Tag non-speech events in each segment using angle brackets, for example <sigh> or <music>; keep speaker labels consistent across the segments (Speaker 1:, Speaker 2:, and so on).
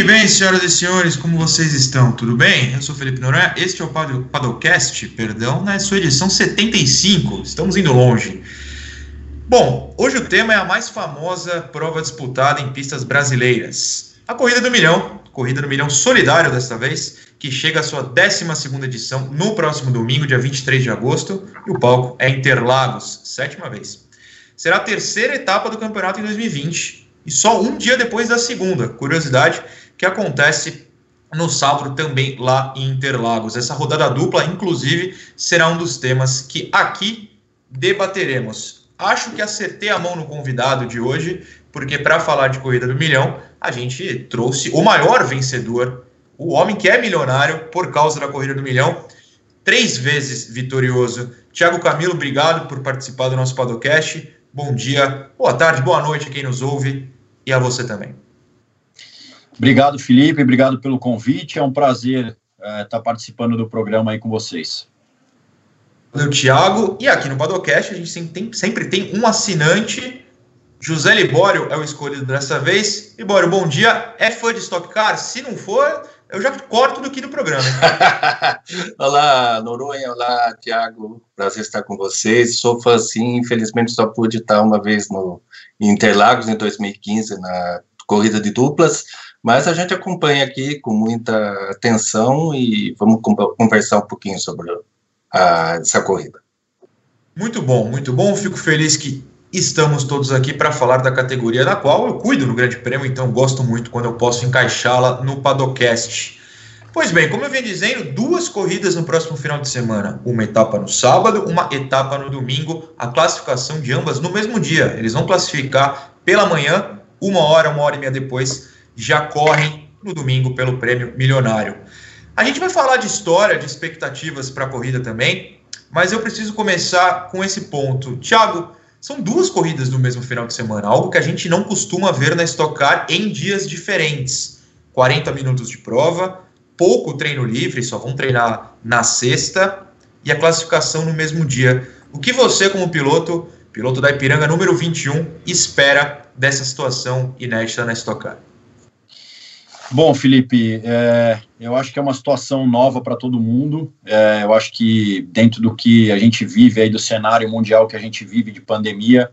Speaker 1: Muito bem, senhoras e senhores, como vocês estão? Tudo bem? Eu sou Felipe Noronha, este é o Padocast, perdão, na sua edição 75, estamos indo longe. Bom, hoje o tema é a mais famosa prova disputada em pistas brasileiras. A Corrida do Milhão, Corrida do Milhão Solidário desta vez, que chega à sua 12 edição no próximo domingo, dia 23 de agosto, e o palco é Interlagos, sétima vez. Será a terceira etapa do campeonato em 2020 e só um dia depois da segunda. Curiosidade que acontece no sábado também lá em Interlagos. Essa rodada dupla, inclusive, será um dos temas que aqui debateremos. Acho que acertei a mão no convidado de hoje, porque para falar de corrida do milhão, a gente trouxe o maior vencedor, o homem que é milionário por causa da corrida do milhão, três vezes vitorioso. Tiago Camilo, obrigado por participar do nosso podcast. Bom dia, boa tarde, boa noite a quem nos ouve e a você também.
Speaker 2: Obrigado, Felipe, obrigado pelo convite. É um prazer é, estar participando do programa aí com vocês.
Speaker 1: Valeu, Thiago. E aqui no Padocast a gente sempre tem, sempre tem um assinante. José Libório é o escolhido dessa vez. Libório, bom dia. É fã de Stock Car? Se não for, eu já corto do aqui no programa. <laughs>
Speaker 3: olá, Noronha. Olá, Thiago. Prazer estar com vocês. Sou fã, sim. Infelizmente só pude estar uma vez no Interlagos, em 2015, na corrida de duplas mas a gente acompanha aqui com muita atenção e vamos conversar um pouquinho sobre a, essa corrida.
Speaker 1: Muito bom, muito bom. Fico feliz que estamos todos aqui para falar da categoria da qual eu cuido no Grande Prêmio, então gosto muito quando eu posso encaixá-la no Padocast. Pois bem, como eu venho dizendo, duas corridas no próximo final de semana. Uma etapa no sábado, uma etapa no domingo. A classificação de ambas no mesmo dia. Eles vão classificar pela manhã, uma hora, uma hora e meia depois já correm no domingo pelo prêmio milionário. A gente vai falar de história, de expectativas para a corrida também, mas eu preciso começar com esse ponto. Thiago, são duas corridas no mesmo final de semana, algo que a gente não costuma ver na Stock Car em dias diferentes. 40 minutos de prova, pouco treino livre, só vão treinar na sexta e a classificação no mesmo dia. O que você, como piloto, piloto da Ipiranga número 21, espera dessa situação inédita na Stock Car?
Speaker 2: Bom, Felipe, é, eu acho que é uma situação nova para todo mundo. É, eu acho que dentro do que a gente vive aí do cenário mundial que a gente vive de pandemia,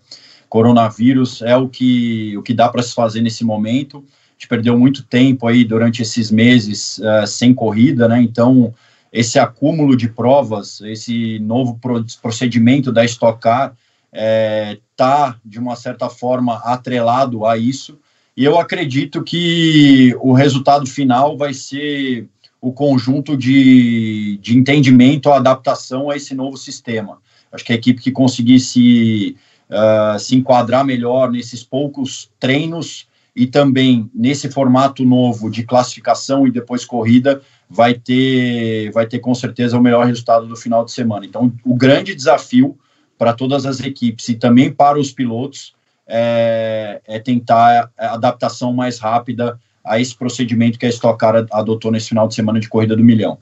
Speaker 2: coronavírus é o que o que dá para se fazer nesse momento. A gente perdeu muito tempo aí durante esses meses é, sem corrida, né? Então esse acúmulo de provas, esse novo procedimento da Stock Car está é, de uma certa forma atrelado a isso. E eu acredito que o resultado final vai ser o conjunto de, de entendimento, a adaptação a esse novo sistema. Acho que a equipe que conseguir se, uh, se enquadrar melhor nesses poucos treinos e também nesse formato novo de classificação e depois corrida vai ter, vai ter com certeza o melhor resultado do final de semana. Então, o grande desafio para todas as equipes e também para os pilotos é, é tentar a adaptação mais rápida a esse procedimento que a Stock Car adotou nesse final de semana de corrida do milhão.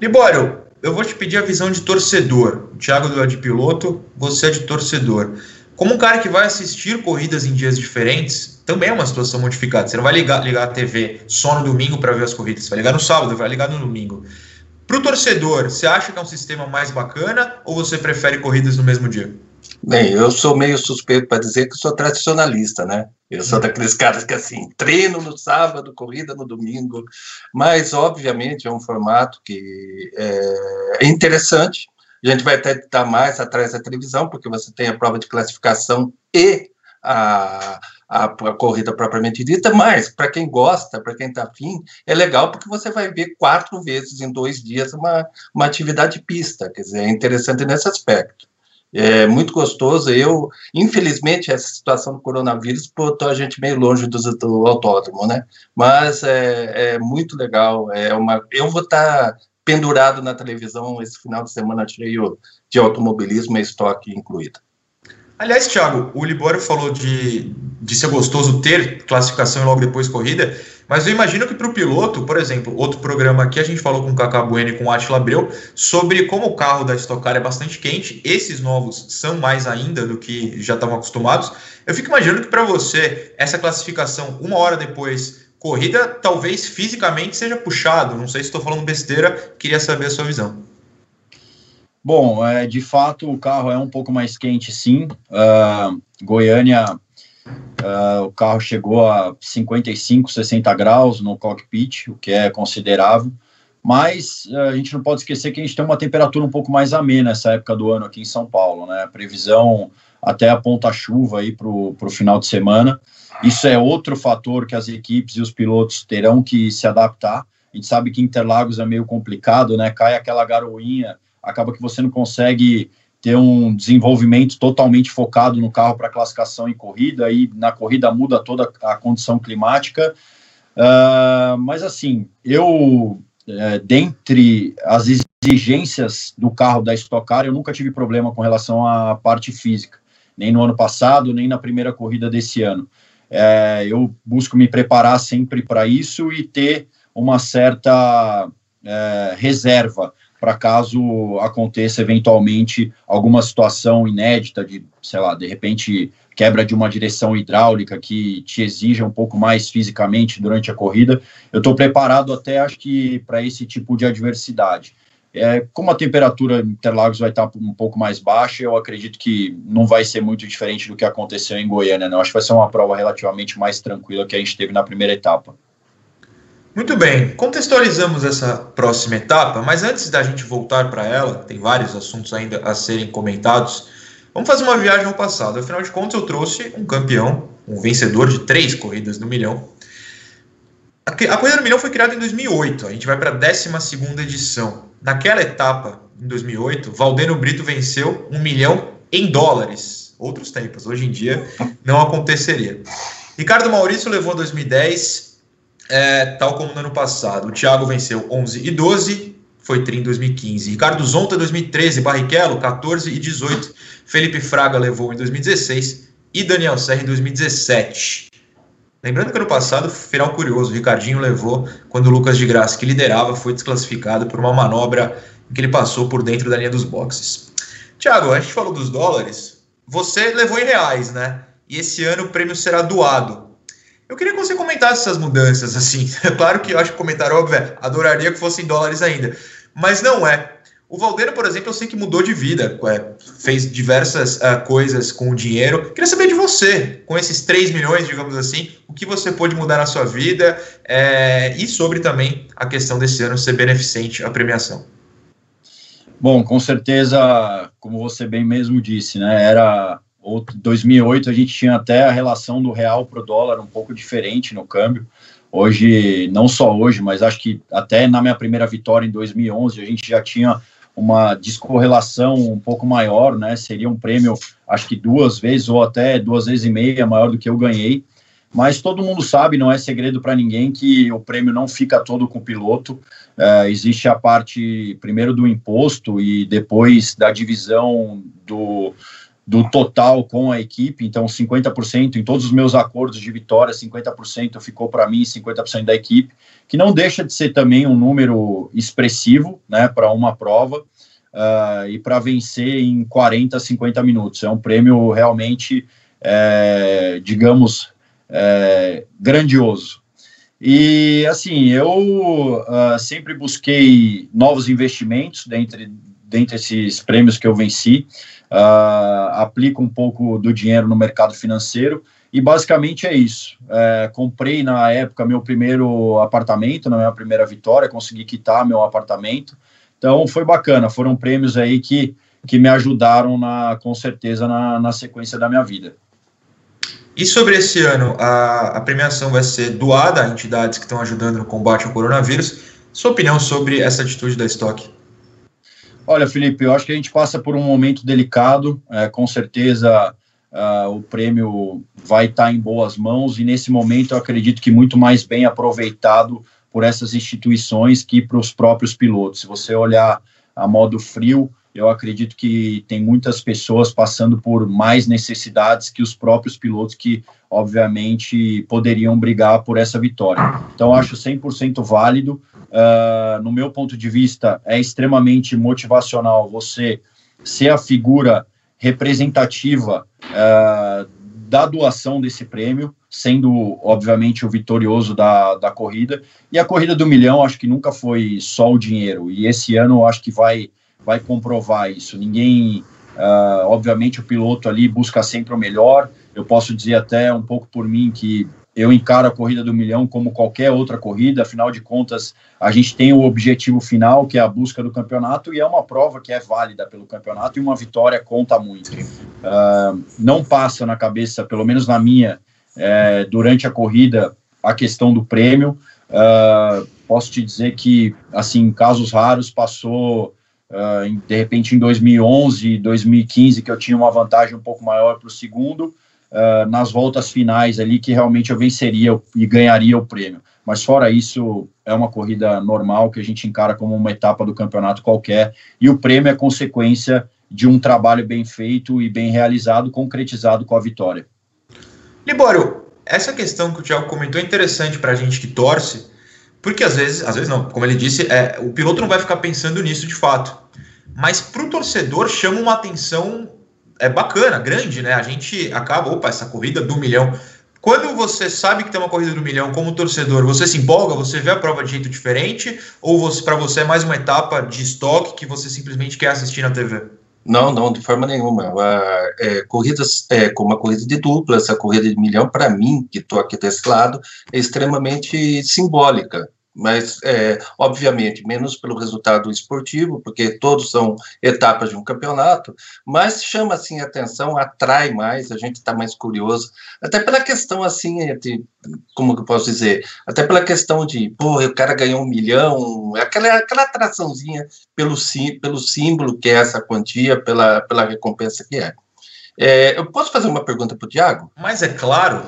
Speaker 1: Libório, eu vou te pedir a visão de torcedor. O Thiago é de piloto, você é de torcedor. Como um cara que vai assistir corridas em dias diferentes, também é uma situação modificada. Você não vai ligar, ligar a TV só no domingo para ver as corridas, você vai ligar no sábado, vai ligar no domingo. Para o torcedor, você acha que é um sistema mais bacana ou você prefere corridas no mesmo dia?
Speaker 3: Bem, eu sou meio suspeito para dizer que sou tradicionalista, né? Eu sou daqueles caras que, assim, treino no sábado, corrida no domingo, mas, obviamente, é um formato que é interessante. A gente vai até estar mais atrás da televisão, porque você tem a prova de classificação e a, a, a corrida propriamente dita, mas, para quem gosta, para quem está afim, é legal porque você vai ver quatro vezes em dois dias uma, uma atividade pista, quer dizer, é interessante nesse aspecto é muito gostoso. Eu, infelizmente, essa situação do coronavírus botou a gente meio longe do, do autódromo, né? Mas é, é, muito legal. É uma, eu vou estar tá pendurado na televisão esse final de semana cheio de automobilismo e estoque incluído.
Speaker 1: Aliás, Thiago, o Libório falou de, de ser gostoso ter classificação e logo depois corrida, mas eu imagino que para o piloto, por exemplo, outro programa aqui a gente falou com o Cacá Bueno e com o Atila Abreu sobre como o carro da Stock Car é bastante quente, esses novos são mais ainda do que já estavam acostumados. Eu fico imaginando que para você, essa classificação uma hora depois corrida talvez fisicamente seja puxado. Não sei se estou falando besteira, queria saber a sua visão.
Speaker 2: Bom, é, de fato o carro é um pouco mais quente, sim. Uh, Goiânia, uh, o carro chegou a 55, 60 graus no cockpit, o que é considerável. Mas uh, a gente não pode esquecer que a gente tem uma temperatura um pouco mais amena nessa época do ano aqui em São Paulo, né? A previsão até aponta chuva aí para o final de semana. Isso é outro fator que as equipes e os pilotos terão que se adaptar. A gente sabe que Interlagos é meio complicado, né? Cai aquela garoinha acaba que você não consegue ter um desenvolvimento totalmente focado no carro para classificação e corrida, e na corrida muda toda a condição climática. Uh, mas assim, eu, é, dentre as exigências do carro da Stock Car, eu nunca tive problema com relação à parte física, nem no ano passado, nem na primeira corrida desse ano. É, eu busco me preparar sempre para isso e ter uma certa é, reserva para caso aconteça eventualmente alguma situação inédita de, sei lá, de repente quebra de uma direção hidráulica que te exija um pouco mais fisicamente durante a corrida. Eu estou preparado até, acho que, para esse tipo de adversidade. É, como a temperatura em Interlagos vai estar um pouco mais baixa, eu acredito que não vai ser muito diferente do que aconteceu em Goiânia. Né? Eu acho que vai ser uma prova relativamente mais tranquila que a gente teve na primeira etapa.
Speaker 1: Muito bem, contextualizamos essa próxima etapa, mas antes da gente voltar para ela, tem vários assuntos ainda a serem comentados. Vamos fazer uma viagem ao passado. Afinal de contas, eu trouxe um campeão, um vencedor de três corridas no milhão. A, corrida do milhão foi criada em 2008. A gente vai para a 12 edição. Naquela etapa, em 2008, Valdeno Brito venceu um milhão em dólares. Outros tempos. Hoje em dia não aconteceria. Ricardo Maurício levou 2010 é, tal como no ano passado. O Thiago venceu 11 e 12, foi tri em 2015. Ricardo Zonta 2013, Barrichello 14 e 18. Felipe Fraga levou em 2016 e Daniel Serra em 2017. Lembrando que ano passado, final curioso, o Ricardinho levou quando o Lucas de Graça, que liderava, foi desclassificado por uma manobra em que ele passou por dentro da linha dos boxes. Tiago, a gente falou dos dólares, você levou em reais, né? E esse ano o prêmio será doado. Eu queria que você comentasse essas mudanças, assim. <laughs> É claro que eu acho que o comentário óbvio é, adoraria que fosse em dólares ainda. Mas não é. O Valdeiro, por exemplo, eu sei que mudou de vida, é, fez diversas uh, coisas com o dinheiro. Queria saber de você, com esses 3 milhões, digamos assim, o que você pôde mudar na sua vida é, e sobre também a questão desse ano ser beneficente à premiação.
Speaker 2: Bom, com certeza, como você bem mesmo disse, né, era 2008 a gente tinha até a relação do real para o dólar um pouco diferente no câmbio. Hoje, não só hoje, mas acho que até na minha primeira vitória em 2011 a gente já tinha uma descorrelação um pouco maior, né? Seria um prêmio, acho que duas vezes ou até duas vezes e meia maior do que eu ganhei. Mas todo mundo sabe, não é segredo para ninguém, que o prêmio não fica todo com o piloto. É, existe a parte, primeiro, do imposto e depois da divisão do, do total com a equipe, então 50% em todos os meus acordos de vitória, 50% ficou para mim e 50% da equipe, que não deixa de ser também um número expressivo, né, para uma prova uh, e para vencer em 40, 50 minutos. É um prêmio realmente, é, digamos, é, grandioso. E assim, eu uh, sempre busquei novos investimentos dentre, dentre esses prêmios que eu venci uh, aplico um pouco do dinheiro no mercado financeiro e basicamente é isso. É, comprei na época meu primeiro apartamento, na minha primeira vitória, consegui quitar meu apartamento. Então foi bacana, foram prêmios aí que, que me ajudaram na, com certeza na, na sequência da minha vida.
Speaker 1: E sobre esse ano, a, a premiação vai ser doada a entidades que estão ajudando no combate ao coronavírus. Sua opinião sobre essa atitude da Stock?
Speaker 2: Olha, Felipe, eu acho que a gente passa por um momento delicado. É, com certeza uh, o prêmio vai estar em boas mãos e nesse momento eu acredito que muito mais bem aproveitado por essas instituições que para os próprios pilotos. Se você olhar a modo frio, eu acredito que tem muitas pessoas passando por mais necessidades que os próprios pilotos que, obviamente, poderiam brigar por essa vitória. Então, acho 100% válido. Uh, no meu ponto de vista, é extremamente motivacional você ser a figura representativa uh, da doação desse prêmio, sendo, obviamente, o vitorioso da, da corrida. E a corrida do milhão, acho que nunca foi só o dinheiro. E esse ano, acho que vai, vai comprovar isso. Ninguém, uh, obviamente, o piloto ali busca sempre o melhor. Eu posso dizer até um pouco por mim que eu encaro a corrida do milhão como qualquer outra corrida, afinal de contas, a gente tem o objetivo final, que é a busca do campeonato, e é uma prova que é válida pelo campeonato, e uma vitória conta muito. Uh, não passa na cabeça, pelo menos na minha, é, durante a corrida, a questão do prêmio. Uh, posso te dizer que, assim, casos raros, passou, uh, em, de repente, em 2011, 2015, que eu tinha uma vantagem um pouco maior para o segundo, uh, nas voltas finais ali que realmente eu venceria e ganharia o prêmio. Mas fora isso, é uma corrida normal que a gente encara como uma etapa do campeonato qualquer e o prêmio é consequência de um trabalho bem feito e bem realizado, concretizado com a vitória.
Speaker 1: Libório, essa questão que o Thiago comentou é interessante para a gente que torce, porque às vezes, às vezes não, como ele disse, é, o piloto não vai ficar pensando nisso de fato. Mas para o torcedor chama uma atenção é bacana, grande, né? A gente acaba, opa, essa corrida do milhão. Quando você sabe que tem uma corrida do milhão como torcedor, você se empolga, você vê a prova de jeito diferente, ou para você é mais uma etapa de estoque que você simplesmente quer assistir na TV?
Speaker 3: Não, não, de forma nenhuma. É, corridas é, como a corrida de dupla, essa corrida de milhão, para mim, que estou aqui desse lado, é extremamente simbólica mas é, obviamente menos pelo resultado esportivo, porque todos são etapas de um campeonato, mas chama assim atenção, atrai mais, a gente está mais curioso, até pela questão assim, de, como que eu posso dizer, até pela questão de, pô, o cara ganhou um milhão, aquela, aquela atraçãozinha pelo, pelo símbolo que é essa quantia, pela, pela recompensa que é. É, eu posso fazer uma pergunta para o Tiago?
Speaker 1: Mas é claro.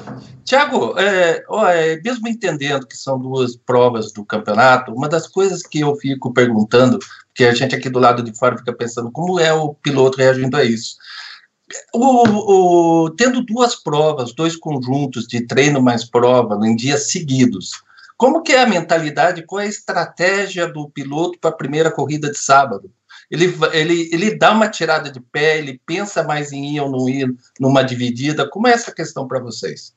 Speaker 3: Tiago, é, é, mesmo entendendo que são duas provas do campeonato, uma das coisas que eu fico perguntando, porque a gente aqui do lado de fora fica pensando como é o piloto reagindo a isso. O, o, tendo duas provas, dois conjuntos de treino mais prova em dias seguidos, como que é a mentalidade, qual é a estratégia do piloto para a primeira corrida de sábado? Ele, ele, ele dá uma tirada de pé, ele pensa mais em ir ou não ir numa dividida. Como é essa questão para vocês?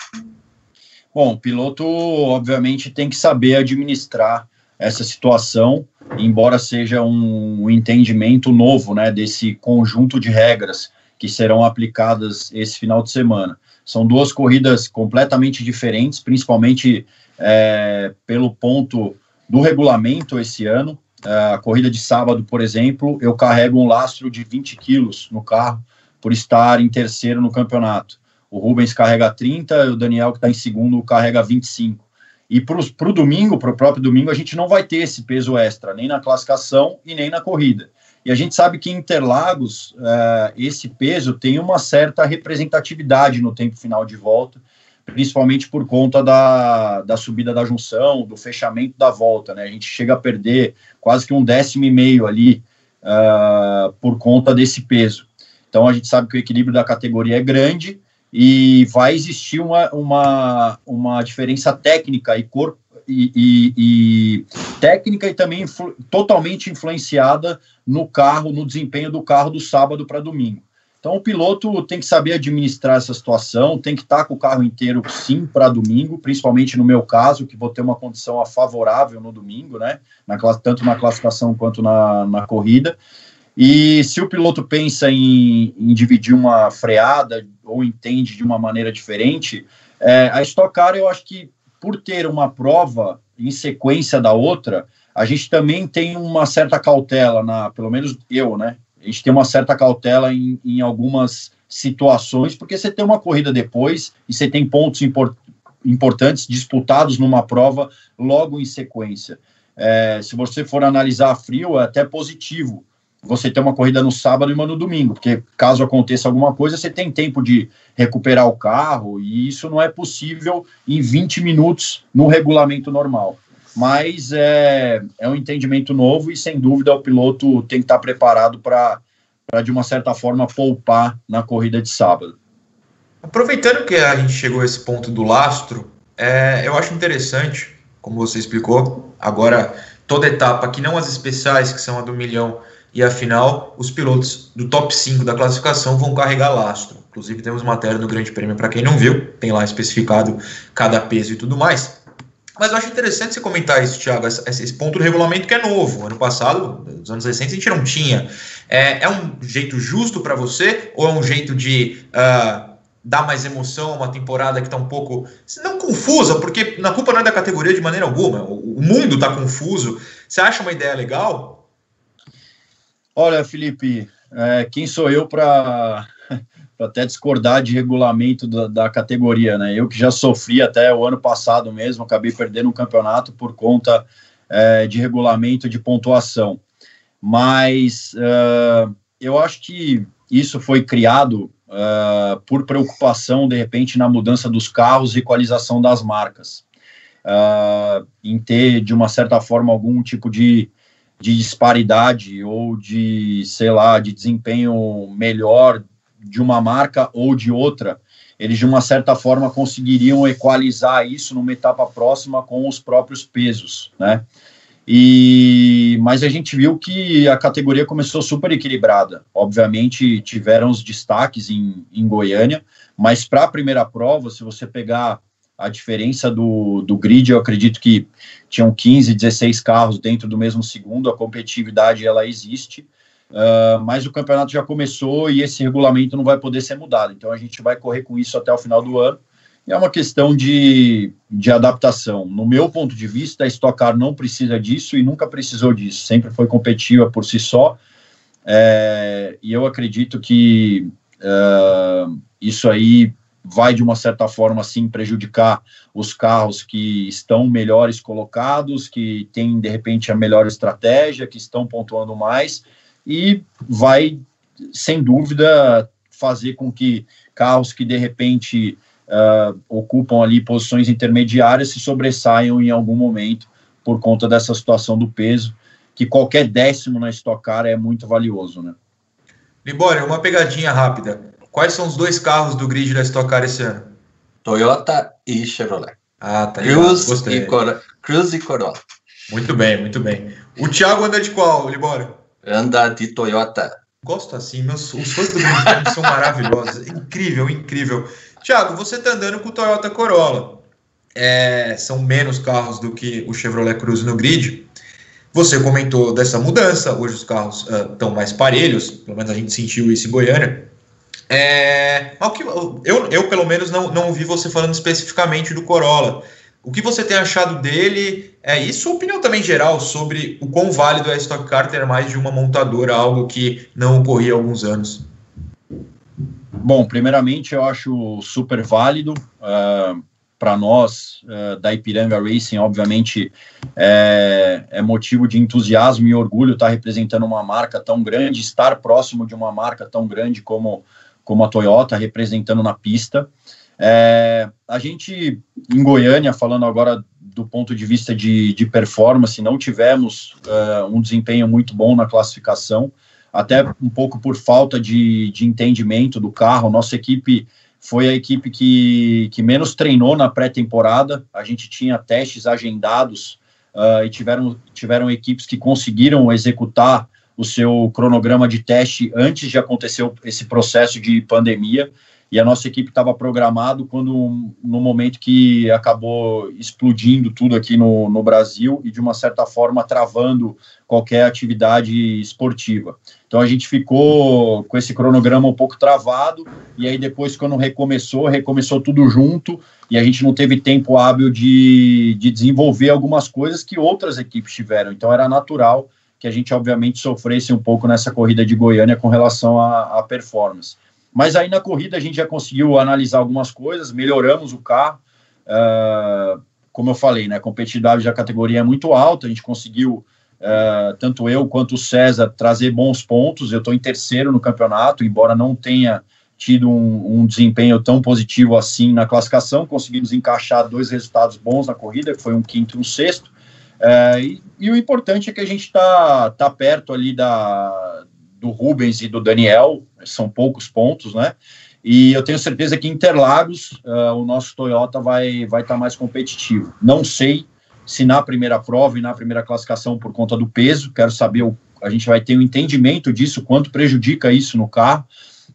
Speaker 2: Bom, o piloto, obviamente, tem que saber administrar essa situação, embora seja um, entendimento novo né, desse conjunto de regras que serão aplicadas esse final de semana. São duas corridas completamente diferentes, principalmente é, pelo ponto do regulamento esse ano. É, a corrida de sábado, por exemplo, eu carrego um lastro de 20 quilos no carro por estar em terceiro no campeonato. O Rubens carrega 30, o Daniel, que está em segundo, carrega 25. E para o domingo, para o próprio domingo, a gente não vai ter esse peso extra, nem na classificação e nem na corrida. E a gente sabe que em Interlagos, é, esse peso tem uma certa representatividade no tempo final de volta, principalmente por conta da, da subida da junção, do fechamento da volta, né? A gente chega a perder quase que um décimo e meio ali uh, por conta desse peso. Então a gente sabe que o equilíbrio da categoria é grande e vai existir uma, uma, uma diferença técnica e corpo e, e, e, técnica e também influ, totalmente influenciada no carro, no desempenho do carro do sábado para domingo. Então, o piloto tem que saber administrar essa situação, tem que estar com o carro inteiro, sim, para domingo, principalmente no meu caso, que vou ter uma condição favorável no domingo, né? Na, tanto na classificação quanto na, na corrida. E se o piloto pensa em, em, dividir uma freada ou entende de uma maneira diferente, é, a Stock Car, eu acho que por ter uma prova em sequência da outra, a gente também tem uma certa cautela, na, pelo menos eu, né? A gente tem uma certa cautela em, em algumas situações, porque você tem uma corrida depois e você tem pontos import, importantes disputados numa prova logo em sequência. É, se você for analisar a frio, é até positivo você ter uma corrida no sábado e uma no domingo, porque caso aconteça alguma coisa, você tem tempo de recuperar o carro, e isso não é possível em 20 minutos no regulamento normal mas é, é um entendimento novo e, sem dúvida, o piloto tem que estar preparado para, de uma certa forma, poupar na corrida de sábado.
Speaker 1: Aproveitando que a gente chegou a esse ponto do lastro, é, eu acho interessante, como você explicou, agora toda etapa, que não as especiais, que são a do milhão e a final, os pilotos do top 5 da classificação vão carregar lastro. Inclusive, temos matéria no Grande Prêmio para quem não viu, tem lá especificado cada peso e tudo mais. Mas eu acho interessante você comentar isso, Thiago, esse ponto do regulamento que é novo. Ano passado, nos anos recentes, a gente não tinha. É, é um jeito justo para você ou é um jeito de uh, dar mais emoção a uma temporada que está um pouco, não confusa, porque na culpa não é da categoria de maneira alguma, o, mundo está confuso. Você acha uma ideia legal?
Speaker 2: Olha, Felipe, é, quem sou eu para até discordar de regulamento da, da, categoria, né? Eu que já sofri até o ano passado mesmo, acabei perdendo um campeonato por conta é, de regulamento de pontuação. Mas uh, eu acho que isso foi criado uh, por preocupação, de repente, na mudança dos carros e equalização das marcas. Uh, em ter, de uma certa forma, algum tipo de, de disparidade ou de, sei lá, de desempenho melhor de uma marca ou de outra, eles de uma certa forma conseguiriam equalizar isso numa etapa próxima com os próprios pesos, né? E mas a gente viu que a categoria começou super equilibrada. Obviamente tiveram os destaques em, em Goiânia, mas para a primeira prova, se você pegar a diferença do, do grid, eu acredito que tinham 15, 16 carros dentro do mesmo segundo, a competitividade ela existe. Uh, mas o campeonato já começou e esse regulamento não vai poder ser mudado. Então a gente vai correr com isso até o final do ano. E é uma questão de, de adaptação. No meu ponto de vista, a Stock Car não precisa disso e nunca precisou disso. Sempre foi competitiva por si só. É, e eu acredito que uh, isso aí vai de uma certa forma sim prejudicar os carros que estão melhores colocados, que têm de repente a melhor estratégia, que estão pontuando mais e vai, sem dúvida, fazer com que carros que de repente uh, ocupam ali posições intermediárias se sobressaiam em algum momento por conta dessa situação do peso, que qualquer décimo na Stock Car é muito valioso, né?
Speaker 1: Libório, uma pegadinha rápida. Quais são os dois carros do grid da Stock Car esse ano?
Speaker 3: Toyota e Chevrolet.
Speaker 1: Ah, tá
Speaker 3: Cruz e, Cor Cruz e Corolla.
Speaker 1: Muito bem, muito bem. O Thiago anda de qual, Libório?
Speaker 3: Anda de Toyota.
Speaker 1: Gosto assim, meus, os fãs do são maravilhosos. Incrível, incrível. Tiago, você está andando com o Toyota Corolla. É, são menos carros do que o Chevrolet Cruze no grid. Você comentou dessa mudança, hoje os carros estão uh, mais parelhos, pelo menos a gente sentiu isso em Goiânia. É, eu, eu, pelo menos, não, não ouvi você falando especificamente do Corolla. O que você tem achado dele? É, sua opinião também geral sobre o quão válido é a Stock Car ter mais de uma montadora, algo que não ocorria há alguns anos?
Speaker 2: Bom, primeiramente eu acho super válido. Uh, é, para nós uh, da Ipiranga Racing, obviamente, é, é, motivo de entusiasmo e orgulho estar representando uma marca tão grande, estar próximo de uma marca tão grande como, como a Toyota, representando na pista. É, a gente, em Goiânia, falando agora do ponto de vista de, de performance, não tivemos é, um desempenho muito bom na classificação, até um pouco por falta de, de entendimento do carro. Nossa equipe foi a equipe que, que menos treinou na pré-temporada. A gente tinha testes agendados uh, e tiveram, tiveram equipes que conseguiram executar o seu cronograma de teste antes de acontecer esse processo de pandemia e a nossa equipe estava programado quando no momento que acabou explodindo tudo aqui no, no Brasil e de uma certa forma travando qualquer atividade esportiva. Então a gente ficou com esse cronograma um pouco travado e aí depois quando recomeçou, recomeçou tudo junto e a gente não teve tempo hábil de, de desenvolver algumas coisas que outras equipes tiveram. Então era natural que a gente obviamente sofresse um pouco nessa corrida de Goiânia com relação à performance. Mas aí na corrida a gente já conseguiu analisar algumas coisas, melhoramos o carro. Uh, como eu falei, né, a competitividade da categoria é muito alta, a gente conseguiu, uh, tanto eu quanto o César, trazer bons pontos. Eu estou em terceiro no campeonato, embora não tenha tido um, um, desempenho tão positivo assim na classificação, conseguimos encaixar dois resultados bons na corrida, que foi um quinto e um sexto. Uh, e, e, o importante é que a gente está tá perto ali da, do Rubens e do Daniel, são poucos pontos, né? E eu tenho certeza que Interlagos, uh, o nosso Toyota vai vai estar tá mais competitivo. Não sei se na primeira prova e na primeira classificação por conta do peso, quero saber o, a gente vai ter um entendimento disso, quanto prejudica isso no carro.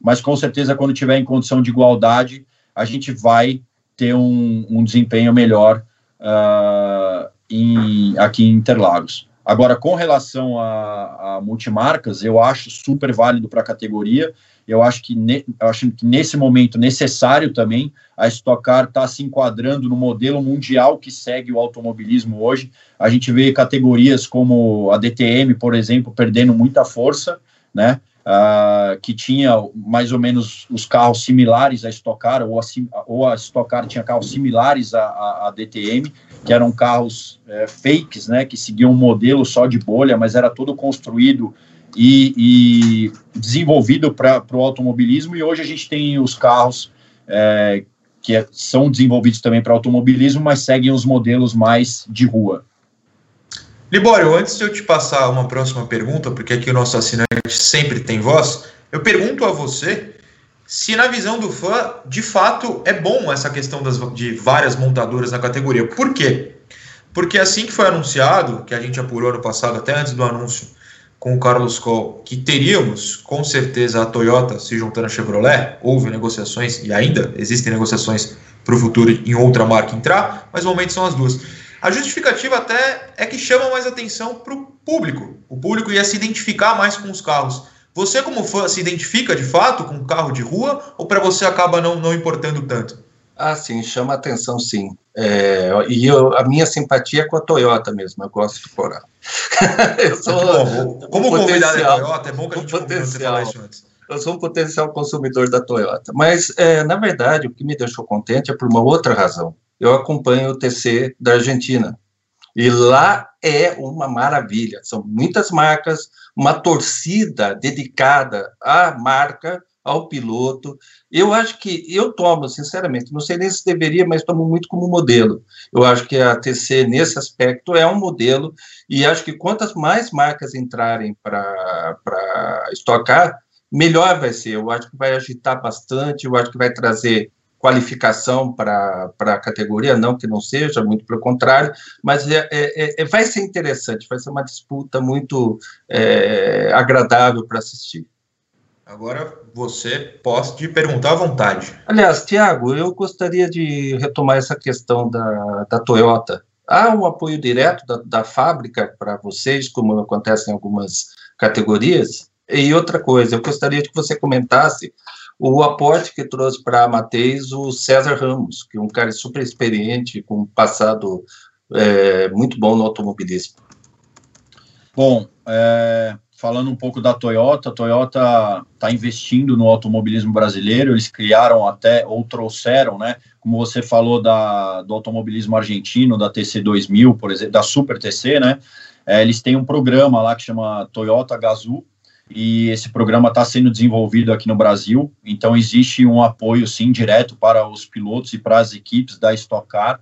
Speaker 2: mas com certeza quando tiver em condição de igualdade, a gente vai ter um, um desempenho melhor uh, em, aqui em Interlagos. Agora, com relação a, a multimarcas, eu acho super válido para a categoria. Eu acho que, ne, eu acho que nesse momento necessário também a Stock Car está se enquadrando no modelo mundial que segue o automobilismo hoje. A gente vê categorias como a DTM, por exemplo, perdendo muita força, né? Uh, que tinha mais ou menos os carros similares à Stock Car, ou a, ou a Stock Car tinha carros similares à, à, à DTM, que eram carros é, fakes, né, que seguiam um modelo só de bolha, mas era todo construído e, e desenvolvido para o automobilismo, e hoje a gente tem os carros é, que é, são desenvolvidos também para automobilismo, mas seguem os modelos mais de rua.
Speaker 1: Libório, antes de eu te passar uma próxima pergunta, porque aqui o nosso assinante sempre tem voz, eu pergunto a você se na visão do fã, de fato, é bom essa questão das, de várias montadoras na categoria. Por quê? Porque assim que foi anunciado, que a gente apurou no passado, até antes do anúncio com o Carlos Coll, que teríamos com certeza a Toyota se juntando à Chevrolet, houve negociações e ainda existem negociações para o futuro em outra marca entrar, mas no momento são as duas. A justificativa até é que chama mais atenção para o público. O público ia se identificar mais com os carros. Você, como fã, se identifica de fato com um carro de rua ou para você acaba não, não importando tanto?
Speaker 3: Ah, sim, chama atenção, sim. É, e eu, a minha simpatia é com a Toyota mesmo, eu gosto do Coral. <laughs>
Speaker 1: eu sou, bom, como convidado da Toyota, é bom que a gente potencial,
Speaker 3: isso antes. Eu sou um potencial consumidor da Toyota. Mas, é, na verdade, o que me deixou contente é por uma outra razão eu acompanho o TC da Argentina. E lá é uma maravilha. São muitas marcas, uma torcida dedicada à marca, ao piloto. Eu acho que eu tomo, sinceramente, não sei nem se deveria, mas tomo muito como modelo. Eu acho que a TC, nesse aspecto, é um modelo, e acho que quantas mais marcas entrarem para estocar, melhor vai ser. Eu acho que vai agitar bastante, eu acho que vai trazer qualificação para a categoria, não que não seja, muito pelo contrário, mas é, é, é, vai ser interessante, vai ser uma disputa muito é, agradável para assistir.
Speaker 1: Agora você pode perguntar à vontade.
Speaker 3: Aliás, Tiago, eu gostaria de retomar essa questão da, da Toyota. Há um apoio direto da, da fábrica para vocês, como acontece em algumas categorias? E outra coisa, eu gostaria que você comentasse o aporte que trouxe para a Mateis o César Ramos, que é um cara super experiente, com um passado é, muito bom no automobilismo.
Speaker 2: Bom, é, falando um pouco da Toyota, a Toyota está investindo no automobilismo brasileiro, eles criaram até, ou trouxeram, né, como você falou da, do automobilismo argentino, da TC2000, por exemplo, da Super TC, né, é, eles têm um programa lá que chama Toyota Gazoo, e esse programa está sendo desenvolvido aqui no Brasil, então existe um apoio, sim, direto para os pilotos e para as equipes da Stock Car.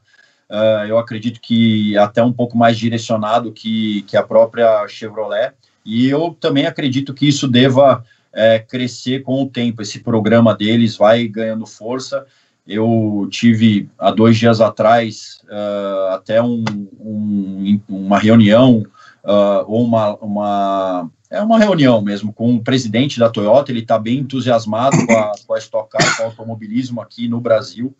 Speaker 2: Uh, eu acredito que até um pouco mais direcionado que, que a própria Chevrolet, e eu também acredito que isso deva é, crescer com o tempo. Esse programa deles vai ganhando força. Eu tive há dois dias atrás uh, até um, um, uma reunião uh, ou uma, uma é uma reunião mesmo com o presidente da Toyota, ele está bem entusiasmado com a, <coughs> com a Stock Car, com o automobilismo aqui no Brasil,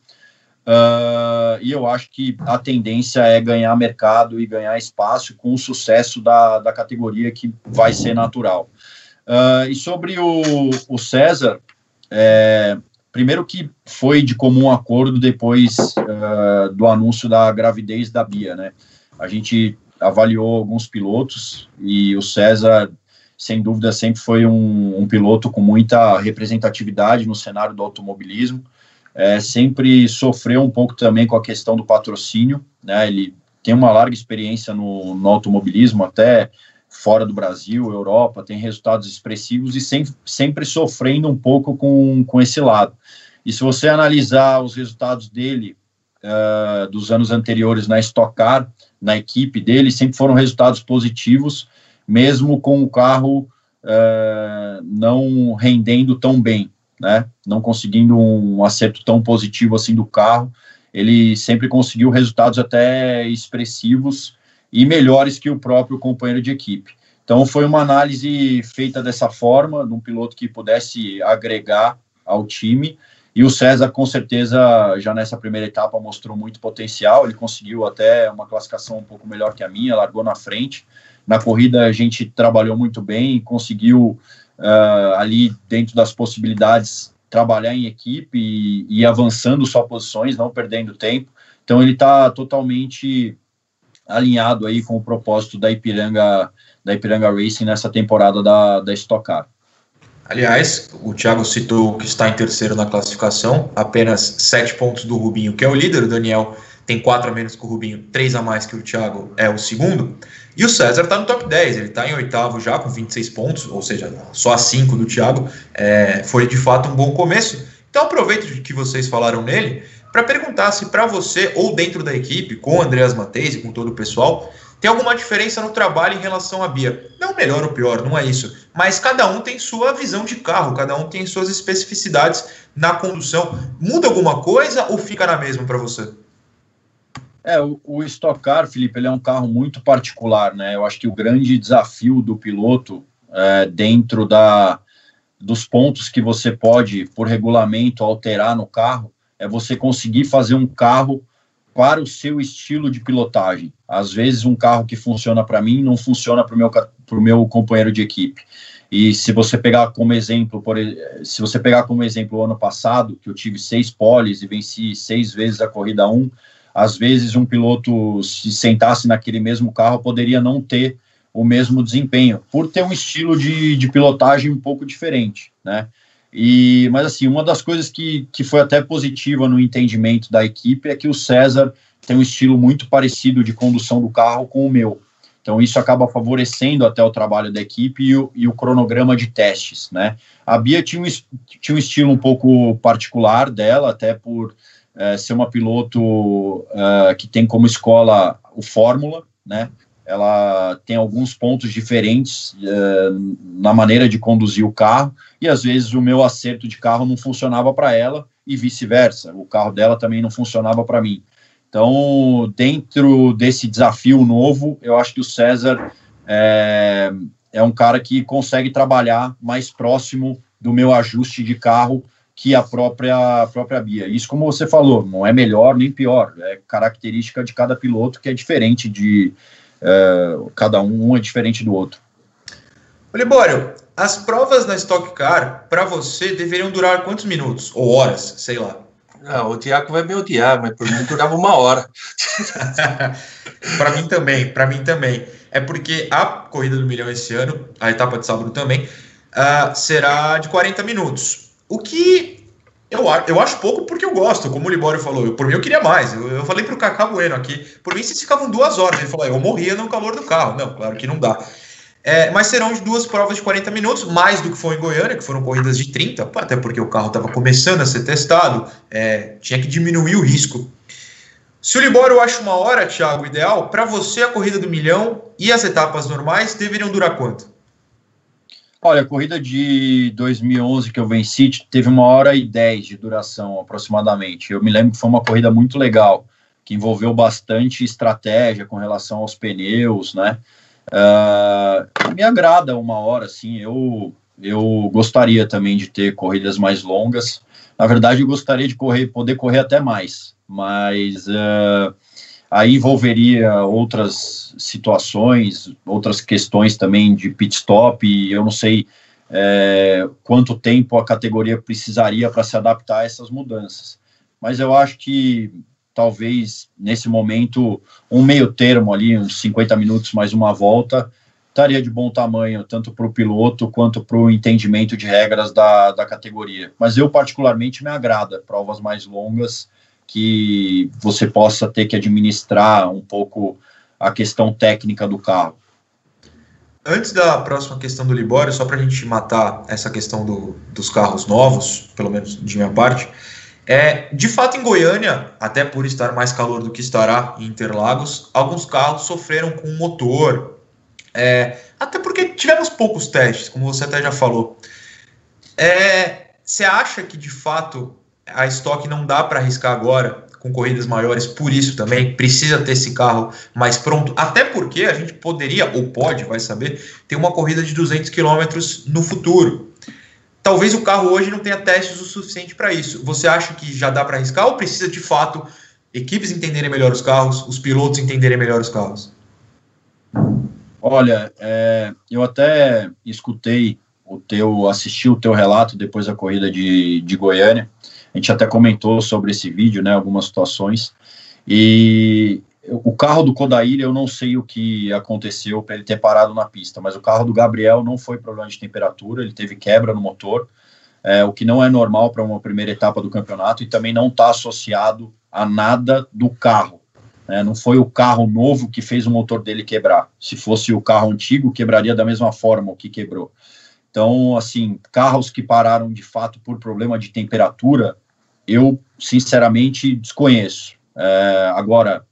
Speaker 2: uh, e eu acho que a tendência é ganhar mercado e ganhar espaço com o sucesso da, da categoria que vai ser natural. Uh, e sobre o, o César, é, primeiro que foi de comum acordo depois uh, do anúncio da gravidez da Bia, né? A gente avaliou alguns pilotos e o César sem dúvida, sempre foi um, um piloto com muita representatividade no cenário do automobilismo. É, sempre sofreu um pouco também com a questão do patrocínio, né? Ele tem uma larga experiência no, no automobilismo, até fora do Brasil, Europa, tem resultados expressivos e sempre, sempre sofrendo um pouco com, com esse lado. E se você analisar os resultados dele uh, dos anos anteriores na Stock Car, na equipe dele, sempre foram resultados positivos, mesmo com o carro é, não rendendo tão bem, né? Não conseguindo um acerto tão positivo assim do carro, ele sempre conseguiu resultados até expressivos e melhores que o próprio companheiro de equipe. Então foi uma análise feita dessa forma, de um piloto que pudesse agregar ao time. E o César, com certeza, já nessa primeira etapa mostrou muito potencial. Ele conseguiu até uma classificação um pouco melhor que a minha, largou na frente. Na corrida a gente trabalhou muito bem, conseguiu uh, ali dentro das possibilidades trabalhar em equipe e, e avançando só posições, não perdendo tempo. Então ele está totalmente alinhado aí com o propósito da Ipiranga da Ipiranga Racing nessa temporada da, da Stock Car.
Speaker 1: Aliás, o Thiago citou que está em terceiro na classificação, apenas sete pontos do Rubinho, que é o líder. O Daniel tem quatro a menos que o Rubinho, três a mais que o Thiago é o segundo. E o César está no top 10, ele está em oitavo já com 26 pontos, ou seja, só a 5 do Thiago. É, foi de fato um bom começo. Então aproveito que vocês falaram nele para perguntar se para você ou dentro da equipe, com o Andreas Mateis e com todo o pessoal, tem alguma diferença no trabalho em relação à Bia. Não melhor ou pior, não é isso. Mas cada um tem sua visão de carro, cada um tem suas especificidades na condução. Muda alguma coisa ou fica na mesma para você?
Speaker 2: É, o, o Stock Car, Felipe, ele é um carro muito particular, né? Eu acho que o grande desafio do piloto é, dentro da, dos pontos que você pode, por regulamento, alterar no carro, é você conseguir fazer um carro para o seu estilo de pilotagem. Às vezes, um carro que funciona para mim não funciona para o meu, meu companheiro de equipe. E se você pegar como exemplo, por, se você pegar como exemplo o ano passado, que eu tive seis poles e venci seis vezes a corrida 1, às vezes um piloto se sentasse naquele mesmo carro poderia não ter o mesmo desempenho, por ter um estilo de, de pilotagem um pouco diferente, né? E, mas assim, uma das coisas que, que foi até positiva no entendimento da equipe é que o César tem um estilo muito parecido de condução do carro com o meu. Então isso acaba favorecendo até o trabalho da equipe e o, e o cronograma de testes, né? A Bia tinha um, tinha um estilo um pouco particular dela, até por é, ser uma piloto é, que tem como escola o Fórmula, né? Ela tem alguns pontos diferentes é, na maneira de conduzir o carro e às vezes o meu acerto de carro não funcionava para ela e vice-versa. O carro dela também não funcionava para mim. Então, dentro desse desafio novo, eu acho que o César é, é um cara que consegue trabalhar mais próximo do meu ajuste de carro que a própria, a própria Bia. Isso, como você falou, não é melhor nem pior, é característica de cada piloto que é diferente de é, cada um, um é diferente do outro.
Speaker 1: Libório, as provas na Stock Car, para você, deveriam durar quantos minutos? Ou horas, sei lá.
Speaker 3: Não, o Tiago vai me odiar, mas por mim durava uma hora. <laughs>
Speaker 1: para mim também, para mim também. É porque a corrida do milhão esse ano, a etapa de sábado também, uh, será de 40 minutos. O que eu, eu acho pouco porque eu gosto, como o Libório falou. Eu, por mim, eu queria mais. Eu, eu falei para o Cacá Bueno aqui, por mim, vocês ficavam duas horas. Ele falou, eu morria no calor do carro. Não, claro que não dá. É, mas serão duas provas de 40 minutos, mais do que foi em Goiânia, que foram corridas de 30, até porque o carro estava começando a ser testado, é, tinha que diminuir o risco. Se o Libório acha uma hora, Thiago, ideal, para você a corrida do milhão e as etapas normais deveriam durar quanto?
Speaker 2: Olha, a corrida de 2011 que eu venci teve uma hora e dez de duração aproximadamente. Eu me lembro que foi uma corrida muito legal, que envolveu bastante estratégia com relação aos pneus, né? Uh, me agrada uma hora, assim. Eu, eu gostaria também de ter corridas mais longas. Na verdade, eu gostaria de correr, poder correr até mais, mas uh, aí envolveria outras situações, outras questões também de pit stop, e eu não sei é, quanto tempo a categoria precisaria para se adaptar a essas mudanças. Mas eu acho que talvez nesse momento um meio termo ali, uns 50 minutos mais uma volta, estaria de bom tamanho, tanto para o piloto quanto para o entendimento de regras da, da categoria. Mas eu, particularmente, me agrada provas mais longas que você possa ter que administrar um pouco a questão técnica do carro.
Speaker 1: Antes da próxima questão do Libório, só para a gente matar essa questão do, dos carros novos, pelo menos de minha parte, é, de fato em Goiânia, até por estar mais calor do que estará em Interlagos, alguns carros sofreram com motor, é, até porque tivemos poucos testes, como você até já falou. É, você acha que de fato a estoque não dá para arriscar agora com corridas maiores, por isso também precisa ter esse carro mais pronto, até porque a gente poderia, ou pode, vai saber, ter uma corrida de 200 km no futuro. Talvez o carro hoje não tenha testes o suficiente para isso. Você acha que já dá para arriscar ou precisa de fato equipes entenderem melhor os carros, os pilotos entenderem melhor os carros?
Speaker 2: Olha, é, eu até escutei o teu, assisti o teu relato depois da corrida de, de Goiânia. A gente até comentou sobre esse vídeo, né, algumas situações. E o carro do Kodair, eu não sei o que aconteceu para ele ter parado na pista, mas o carro do Gabriel não foi problema de temperatura, ele teve quebra no motor, é, o que não é normal para uma primeira etapa do campeonato e também não está associado a nada do carro. Né? Não foi o carro novo que fez o motor dele quebrar. Se fosse o carro antigo, quebraria da mesma forma o que quebrou. Então, assim, carros que pararam de fato por problema de temperatura, eu sinceramente desconheço. É, agora,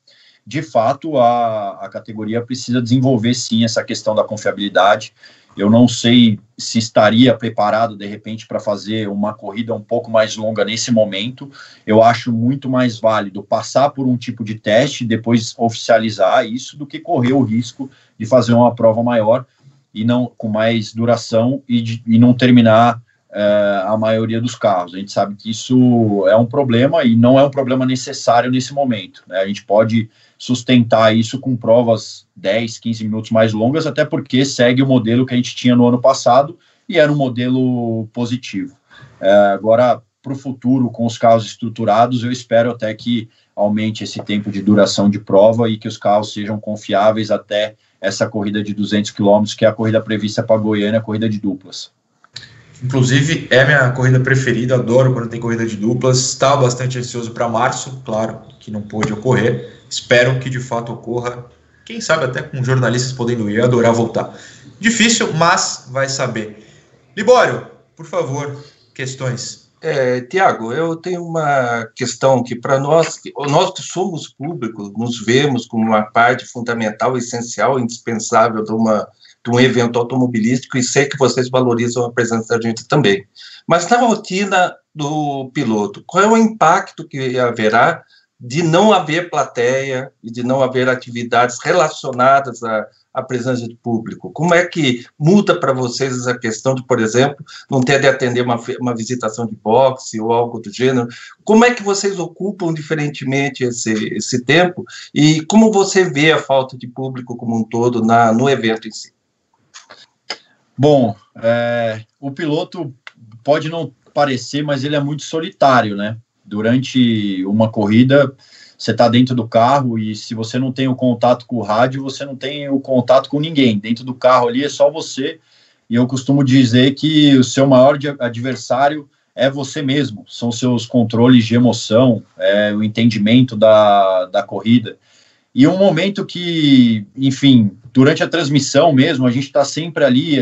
Speaker 2: de fato, a, a categoria precisa desenvolver sim essa questão da confiabilidade. Eu não sei se estaria preparado de repente para fazer uma corrida um pouco mais longa nesse momento. Eu acho muito mais válido passar por um tipo de teste, depois oficializar isso, do que correr o risco de fazer uma prova maior e não com mais duração e, de, e não terminar é, a maioria dos carros. A gente sabe que isso é um problema e não é um problema necessário nesse momento. Né? A gente pode sustentar isso com provas 10, 15 minutos mais longas, até porque segue o modelo que a gente tinha no ano passado e era um modelo positivo. É, agora, para o futuro, com os carros estruturados, eu espero até que aumente esse tempo de duração de prova e que os carros sejam confiáveis até essa corrida de 200 quilômetros, que é a corrida prevista para Goiânia, a corrida de duplas.
Speaker 1: Inclusive, é minha corrida preferida, adoro quando tem corrida de duplas. Estava bastante ansioso para março, claro que não pôde ocorrer. Espero que de fato ocorra. Quem sabe até com jornalistas podendo ir, adorar voltar. Difícil, mas vai saber. Libório, por favor, questões.
Speaker 3: É, Tiago, eu tenho uma questão que para nós, nós que somos públicos, nos vemos como uma parte fundamental, essencial, indispensável de uma de um evento automobilístico e sei que vocês valorizam a presença da gente também. Mas na rotina do piloto, qual é o impacto que haverá de não haver plateia e de não haver atividades relacionadas à, à presença de público? Como é que muda para vocês essa questão de, por exemplo, não ter de atender uma, uma visitação de boxe ou algo do gênero? Como é que vocês ocupam diferentemente esse, esse tempo e como você vê a falta de público como um todo na, no evento em si?
Speaker 2: Bom, é, o piloto pode não parecer, mas ele é muito solitário, né? Durante uma corrida, você está dentro do carro e se você não tem o contato com o rádio, você não tem o contato com ninguém. Dentro do carro ali é só você. E eu costumo dizer que o seu maior adversário é você mesmo, são seus controles de emoção, é, o entendimento da, da corrida. E um momento que, enfim, durante a transmissão mesmo, a gente está sempre ali,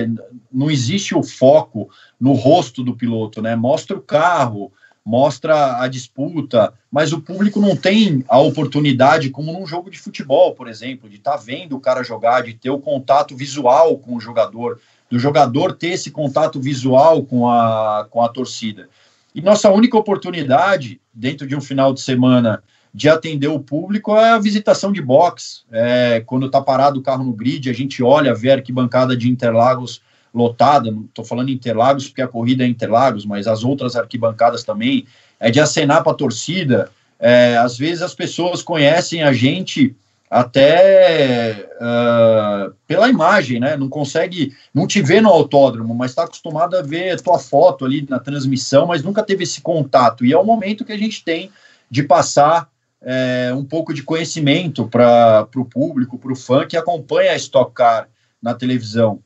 Speaker 2: não existe o foco no rosto do piloto, né? Mostra o carro, mostra a disputa, mas o público não tem a oportunidade, como num jogo de futebol, por exemplo, de estar tá vendo o cara jogar, de ter o contato visual com o jogador, do jogador ter esse contato visual com a, com a torcida. E nossa única oportunidade, dentro de um final de semana de atender o público é a visitação de box. É, quando está parado o carro no grid, a gente olha, vê a arquibancada de Interlagos lotada. Não estou falando Interlagos porque a corrida é Interlagos, mas as outras arquibancadas também. É de acenar para a torcida. É, às vezes as pessoas conhecem a gente até uh, pela imagem, né? Não consegue, não te vê no autódromo, mas está acostumado a ver tua foto ali na transmissão, mas nunca teve esse contato. E é o momento que a gente tem de passar é, um pouco de conhecimento para o público, para o fã que acompanha a Stock Car na televisão.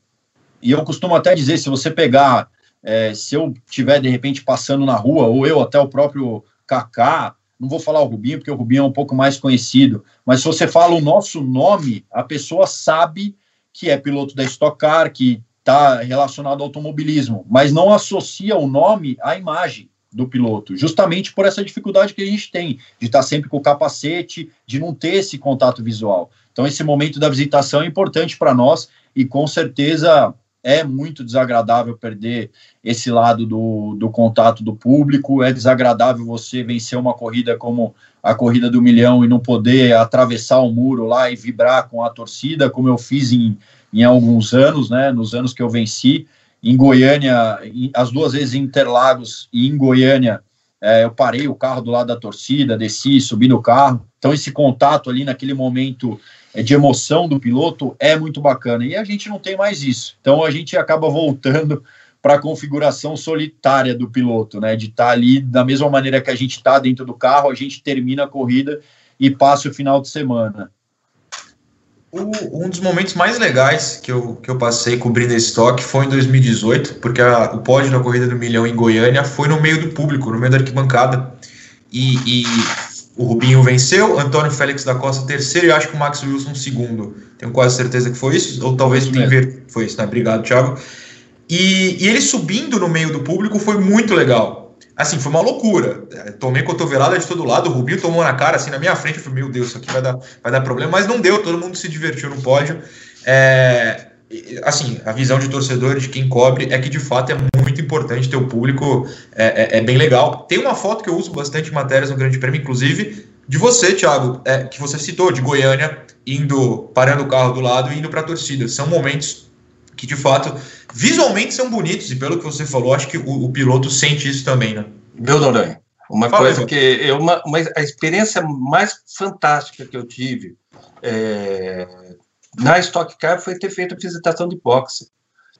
Speaker 2: E eu costumo até dizer, se você pegar, é, se eu tiver de repente passando na rua, ou eu até o próprio Kaká, não vou falar o Rubinho, porque o Rubinho é um pouco mais conhecido, mas se você fala o nosso nome, a pessoa sabe que é piloto da Stock Car, que está relacionado ao automobilismo, mas não associa o nome à imagem do piloto, justamente por essa dificuldade que a gente tem de estar sempre com o capacete, de não ter esse contato visual. Então, esse momento da visitação é importante para nós e com certeza é muito desagradável perder esse lado do, do contato do público, é desagradável você vencer uma corrida como a corrida do milhão e não poder atravessar o muro lá e vibrar com a torcida, como eu fiz em, em alguns anos, né, nos anos que eu venci. Em Goiânia, as duas vezes em Interlagos e em Goiânia, é, eu parei o carro do lado da torcida, desci, subi no carro. Então, esse contato ali naquele momento de emoção do piloto é muito bacana. E a gente não tem mais isso. Então, a gente acaba voltando para a configuração solitária do piloto, né? De estar tá ali da mesma maneira que a gente está dentro do carro, a gente termina a corrida e passa o final de semana.
Speaker 1: Um dos momentos mais legais que eu, que eu passei cobrindo esse estoque foi em 2018, porque a, o pódio da Corrida do Milhão em Goiânia foi no meio do público, no meio da arquibancada. E, e o Rubinho venceu, Antônio Félix da Costa terceiro e acho que o Max Wilson segundo. Tenho quase certeza que foi isso, ou talvez o Inver foi isso, né? Obrigado, Thiago. E, e ele subindo no meio do público foi muito legal Assim, foi uma loucura. É, tomei cotovelada de todo lado, o Rubinho tomou na cara, assim, na minha frente. Eu falei, meu Deus, isso aqui vai dar, vai dar problema. Mas não deu, todo mundo se divertiu no pódio. É, assim, a visão de torcedor, de quem cobre, é que de fato é muito importante ter o público, é, é, é bem legal. Tem uma foto que eu uso bastante em matérias no Grande Prêmio, inclusive, de você, Thiago, é, que você citou, de Goiânia, indo, parando o carro do lado e indo para a torcida. São momentos que de fato visualmente são bonitos, e pelo que você falou, acho que o, o piloto sente isso também, né?
Speaker 3: Meu Noronha, uma Fala coisa que eu, uma, uma, a experiência mais fantástica que eu tive é, na Stock Car foi ter feito a visitação de boxe.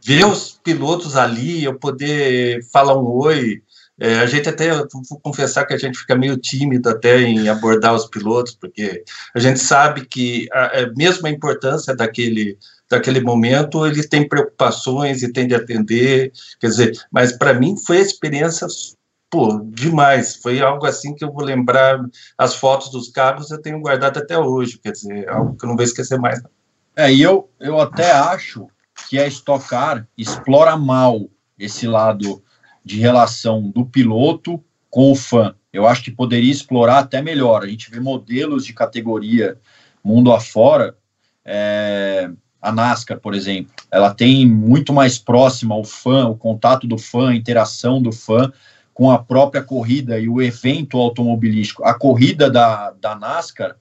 Speaker 3: Ver os pilotos ali, eu poder falar um oi. É, a gente até, vou confessar que a gente fica meio tímido até em abordar os pilotos, porque a gente sabe que a, a mesmo a importância daquele daquele momento, ele tem preocupações e tem de atender, quer dizer, mas para mim foi experiência pô, demais, foi algo assim que eu vou lembrar, as fotos dos carros eu tenho guardado até hoje, quer dizer, algo que eu não vou esquecer mais.
Speaker 2: É, e eu, eu até acho que a Stock Car explora mal esse lado de relação do piloto com o fã. Eu acho que poderia explorar até melhor. A gente vê modelos de categoria mundo afora é, a NASCAR, por exemplo, ela tem muito mais próxima o fã, o contato do fã, a interação do fã com a própria corrida e o evento automobilístico. A corrida da, da NASCAR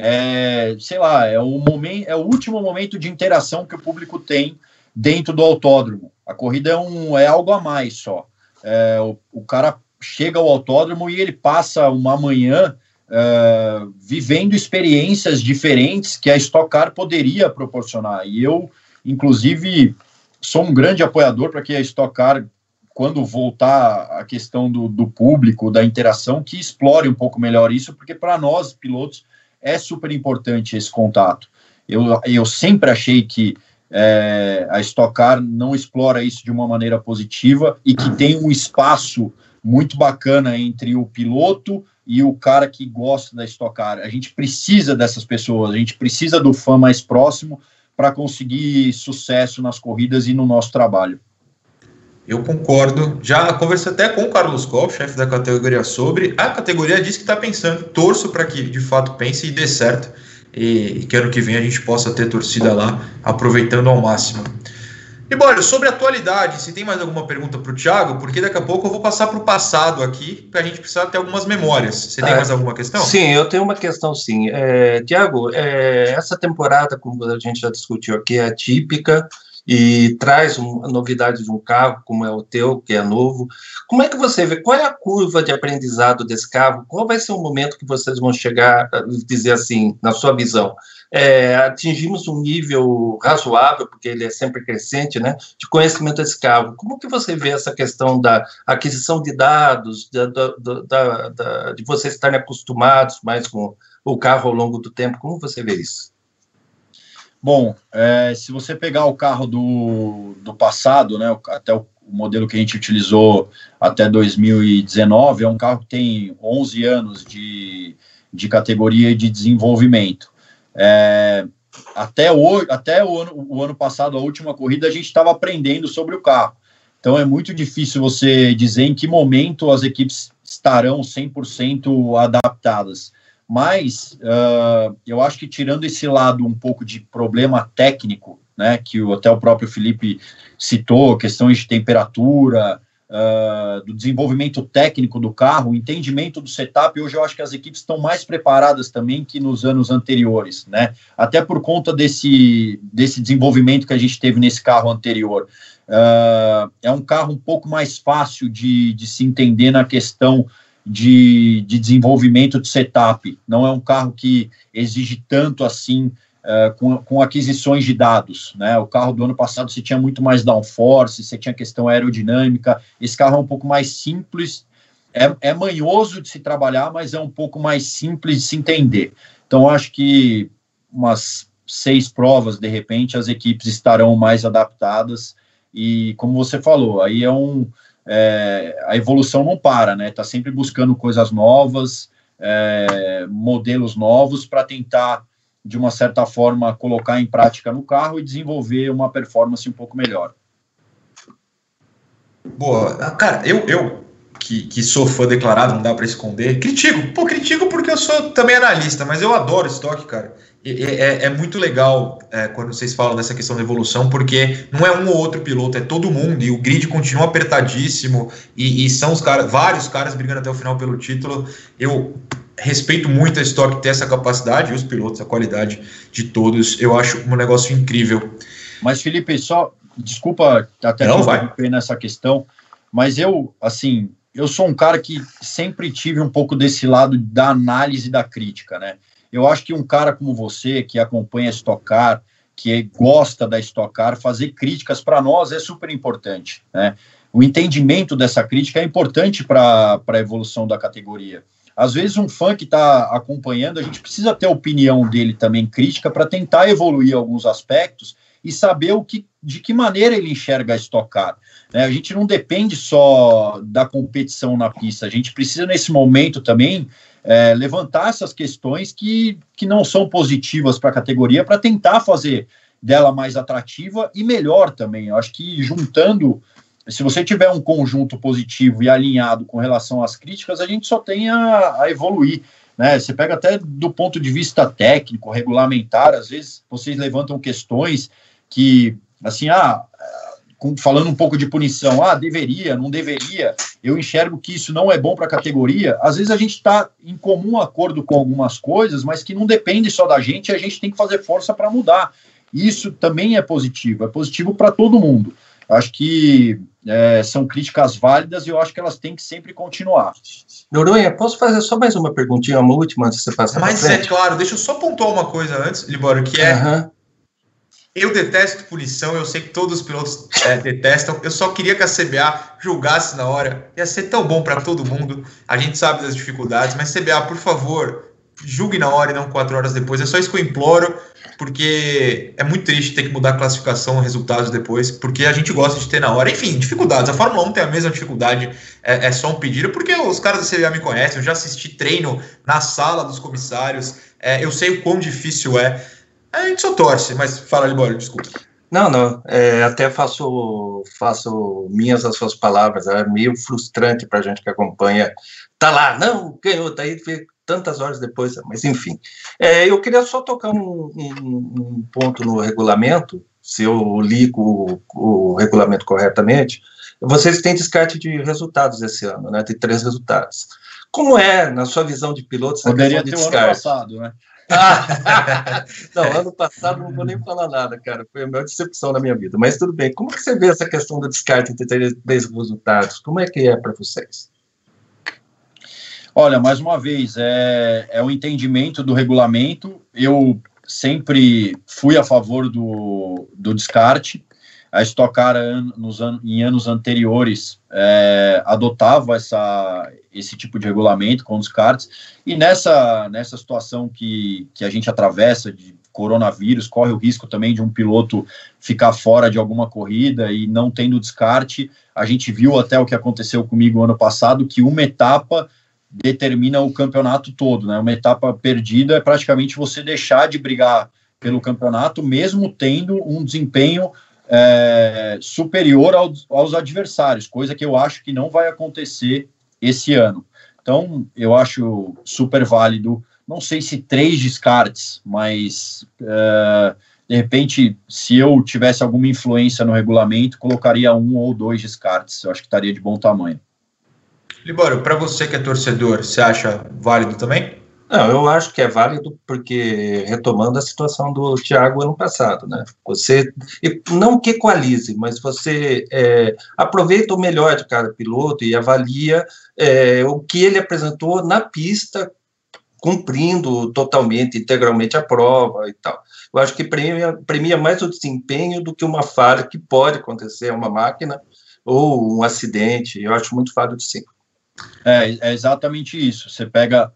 Speaker 2: é, sei lá, é o momento, é o último momento de interação que o público tem dentro do autódromo. A corrida é, um, é algo a mais só. É, o, o cara chega ao autódromo e ele passa uma manhã uh, vivendo experiências diferentes que a Stock Car poderia proporcionar. E eu, inclusive, sou um grande apoiador para que a Stock Car, quando voltar a questão do, do público, da interação, que explore um pouco melhor isso, porque para nós, pilotos, é super importante esse contato. Eu, eu sempre achei que é, a Stock Car não explora isso de uma maneira positiva e que tem um espaço muito bacana entre o piloto e o cara que gosta da Stock Car. A gente precisa dessas pessoas, a gente precisa do fã mais próximo para conseguir sucesso nas corridas e no nosso trabalho.
Speaker 1: Eu concordo. Já conversei até com o Carlos Koff, chefe da categoria, sobre. A categoria diz que está pensando. Torço para que de fato pense e dê certo. E, e que ano que vem a gente possa ter torcida lá, aproveitando ao máximo. E bom, sobre a atualidade, se tem mais alguma pergunta para o Thiago, porque daqui a pouco eu vou passar para o passado aqui, para a gente precisar ter algumas memórias. Você tem é, mais alguma questão?
Speaker 3: Sim, eu tenho uma questão sim. É, Tiago, é, essa temporada, como a gente já discutiu aqui, é atípica e traz uma novidade de um carro, como é o teu, que é novo. Como é que você vê? Qual é a curva de aprendizado desse carro? Qual vai ser o momento que vocês vão chegar dizer assim, na sua visão? é, atingimos um nível razoável, porque ele é sempre crescente, né, de conhecimento desse carro. Como que você vê essa questão da aquisição de dados, da, da, da, de vocês estarem acostumados mais com o carro ao longo do tempo? Como você vê isso?
Speaker 2: Bom, é, se você pegar o carro do, do passado, né, até o, o modelo que a gente utilizou até 2019, é um carro que tem 11 anos de, de categoria de desenvolvimento. É, até o, até o, ano, o ano passado, a última corrida, a gente estava aprendendo sobre o carro. Então é muito difícil você dizer em que momento as equipes estarão 100% adaptadas. Mas uh, eu acho que tirando esse lado um pouco de problema técnico, né, que o, até o próprio Felipe citou, questões de temperatura, uh, do desenvolvimento técnico do carro, entendimento do setup, hoje eu acho que as equipes estão mais preparadas também que nos anos anteriores, né, até por conta desse, desse desenvolvimento que a gente teve nesse carro anterior. Uh, é um carro um pouco mais fácil de, de se entender na questão de, de desenvolvimento de setup. Não é um carro que exige tanto assim uh, com, com aquisições de dados. Né? O carro do ano passado você tinha muito mais downforce, você tinha questão aerodinâmica. Esse carro é um pouco mais simples, é, é manhoso de se trabalhar, mas é um pouco mais simples de se entender. Então, acho que umas seis provas, de repente, as equipes estarão mais adaptadas e como você falou, aí é um é, a evolução não para, né? Está sempre buscando coisas novas, é, modelos novos para tentar de uma certa forma colocar em prática no carro e desenvolver uma performance um pouco melhor.
Speaker 1: Boa, ah, cara, eu, eu que, que sou fã declarado, não dá para esconder, critico, pô, critico porque eu sou também analista, mas eu adoro estoque, cara. É, é, muito legal é, quando vocês falam dessa questão da evolução, porque não é um ou outro piloto, é todo mundo, e o grid continua apertadíssimo, e, e são os caras, vários caras brigando até o final pelo título. Eu respeito muito a Stock ter essa capacidade, e os pilotos, a qualidade de todos, eu acho um negócio incrível.
Speaker 2: Mas, Felipe, só desculpa até não vai nessa questão, mas eu, assim, eu sou um cara que sempre tive um pouco desse lado da análise da crítica, né? Eu acho que um cara como você, que acompanha a Stock Car, que gosta da Stock Car, fazer críticas para nós é super importante. Né? O entendimento dessa crítica é importante para a evolução da categoria. Às vezes, um fã que está acompanhando, a gente precisa ter a opinião dele também crítica para tentar evoluir alguns aspectos e saber o que, de que maneira ele enxerga a Stock Car. Né? A gente não depende só da competição na pista, a gente precisa, nesse momento também, é, levantar essas questões que, que não são positivas para a categoria, para tentar fazer dela mais atrativa e melhor também. Eu acho que juntando, se você tiver um conjunto positivo e alinhado com relação às críticas, a gente só tem a, a evoluir. Né? Você pega até do ponto de vista técnico, regulamentar, às vezes vocês levantam questões que, assim, ah, falando um pouco de punição, ah, deveria, não deveria, eu enxergo que isso não é bom para a categoria. Às vezes a gente está em comum acordo com algumas coisas, mas que não depende só da gente, a gente tem que fazer força para mudar. Isso também é positivo, é positivo para todo mundo. Acho que é, são críticas válidas e eu acho que elas têm que sempre continuar.
Speaker 3: Noronha, posso fazer só mais uma perguntinha, uma última, antes de você passar
Speaker 1: Mas é claro, deixa eu só pontuar uma coisa antes, Libório, que é uhum. Eu detesto punição, eu sei que todos os pilotos é, detestam. Eu só queria que a CBA julgasse na hora. Ia ser tão bom para todo mundo. A gente sabe das dificuldades, mas CBA, por favor, julgue na hora e não quatro horas depois. É só isso que eu imploro, porque é muito triste ter que mudar a classificação, resultados depois, porque a gente gosta de ter na hora. Enfim, dificuldades. A Fórmula 1 tem a mesma dificuldade, é, é só um pedido, porque os caras da CBA me conhecem. Eu já assisti treino na sala dos comissários. É, eu sei o quão difícil é. A gente só torce, mas fala, Libório, desculpa.
Speaker 3: Não, não, é, até faço, faço minhas as suas palavras, é meio frustrante para a gente que acompanha. Tá lá, não, ganhou, tá aí tantas horas depois, mas enfim. É, eu queria só tocar um, um, um, ponto no regulamento, se eu li o, o regulamento corretamente. Vocês têm descarte de resultados esse ano, né? Tem três resultados. Como é, na sua visão de piloto,
Speaker 2: essa Poderia ter descarte? ano passado, né? <laughs>
Speaker 3: não, ano passado não vou nem falar nada, cara. Foi a maior decepção na minha vida. Mas tudo bem. Como que você vê essa questão do descarte entre três resultados? Como é que é para vocês?
Speaker 2: Olha, mais uma vez, é, é o entendimento do regulamento. Eu sempre fui a favor do, do descarte a Stock Car nos an em anos anteriores é, adotava essa, esse tipo de regulamento com os karts, e nessa, nessa situação que, que a gente atravessa de coronavírus, corre o risco também de um piloto ficar fora de alguma corrida e não tendo descarte. A gente viu até o que aconteceu comigo ano passado, que uma etapa determina o campeonato todo, né? Uma etapa perdida é praticamente você deixar de brigar pelo campeonato, mesmo tendo um desempenho é, superior aos, aos adversários, coisa que eu acho que não vai acontecer esse ano. Então, eu acho super válido, não sei se três descartes, mas é, de repente, se eu tivesse alguma influência no regulamento, colocaria um ou dois descartes. Eu acho que estaria de bom tamanho.
Speaker 1: Libório, para você que é torcedor, você acha válido também?
Speaker 3: Não, eu acho que é válido porque, retomando a situação do Thiago ano passado, né? Você, não que equalize, mas você é, aproveita o melhor de cada piloto e avalia é, o que ele apresentou na pista, cumprindo totalmente, integralmente a prova e tal. Eu acho que premia, premia mais o desempenho do que uma falha que pode acontecer a uma máquina ou um acidente. Eu acho muito válido sim.
Speaker 2: É, é exatamente isso. Você pega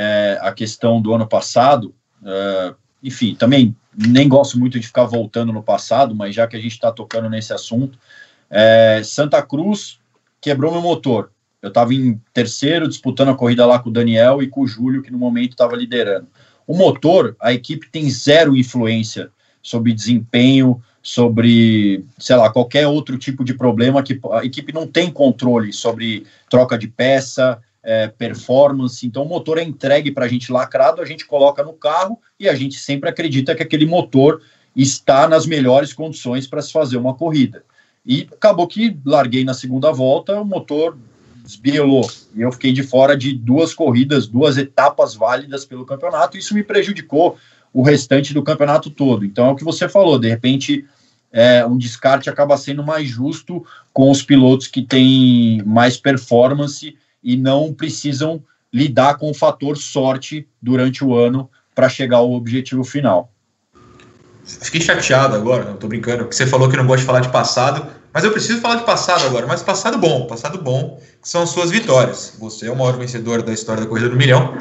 Speaker 2: é, a questão do ano passado, é, enfim, também nem gosto muito de ficar voltando no passado, mas já que a gente está tocando nesse assunto, é, Santa Cruz quebrou meu motor. Eu estava em terceiro, disputando a corrida lá com o Daniel e com o Júlio, que no momento estava liderando. O motor, a equipe tem zero influência sobre desempenho, sobre, sei lá, qualquer outro tipo de problema que a equipe não tem controle sobre troca de peça, é, performance. Então, o motor é entregue para a gente lacrado, a gente coloca no carro e a gente sempre acredita que aquele motor está nas melhores condições para se fazer uma corrida. E acabou que larguei na segunda volta, o motor desbielou. E eu fiquei de fora de duas corridas, duas etapas válidas pelo campeonato. Isso me prejudicou o restante do campeonato todo. Então, é o que você falou, de repente. É, um descarte acaba sendo mais justo com os pilotos que têm mais performance e não precisam lidar com o fator sorte durante o ano para chegar ao objetivo final.
Speaker 1: Fiquei chateado agora, não tô brincando, porque você falou que não gosta de falar de passado, mas eu preciso falar de passado agora, mas passado bom, passado bom, que são as suas vitórias. Você é o maior vencedor da história da Corrida do Milhão.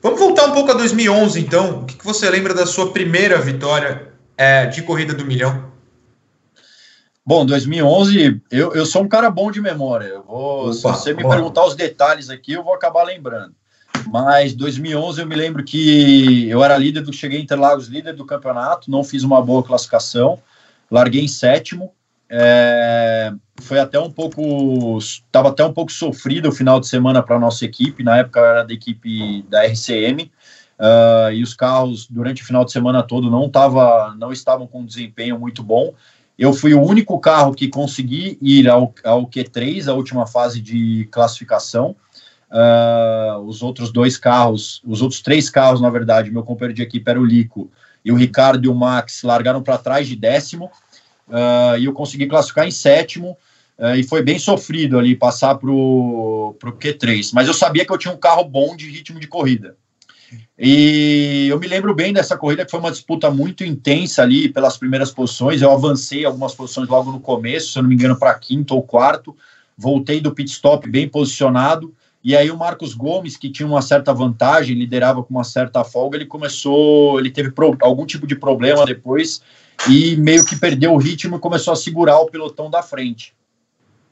Speaker 1: Vamos voltar um pouco a 2011, então. O que, você lembra da sua primeira vitória é, de Corrida do Milhão?
Speaker 2: Bom, 2011, eu, eu sou um cara bom de memória. Eu vou, Opa, se você me perguntar os detalhes aqui, eu vou acabar lembrando. Mas 2011 eu me lembro que eu era líder do cheguei em Interlagos líder do campeonato, não fiz uma boa classificação, larguei em sétimo. É, foi até um pouco, estava até um pouco sofrido o final de semana para a nossa equipe. Na época era da equipe da RCM. Uh, e os carros durante o final de semana todo não tava, não estavam com um desempenho muito bom. Eu fui o único carro que consegui ir ao, ao Q3, a última fase de classificação. Uh, os outros dois carros, os outros três carros, na verdade, meu companheiro de equipe era o Lico e o Ricardo e o Max largaram para trás de décimo. Uh, e eu consegui classificar em sétimo. Uh, e foi bem sofrido ali passar para o Q3. Mas eu sabia que eu tinha um carro bom de ritmo de corrida. E eu me lembro bem dessa corrida, que foi uma disputa muito intensa ali pelas primeiras posições. Eu avancei algumas posições logo no começo, se eu não me engano, para quinto ou quarto. Voltei do pit stop bem posicionado. E aí o Marcos Gomes, que tinha uma certa vantagem, liderava com uma certa folga, ele começou, ele teve pro, algum tipo de problema depois e meio que perdeu o ritmo e começou a segurar o pelotão da frente.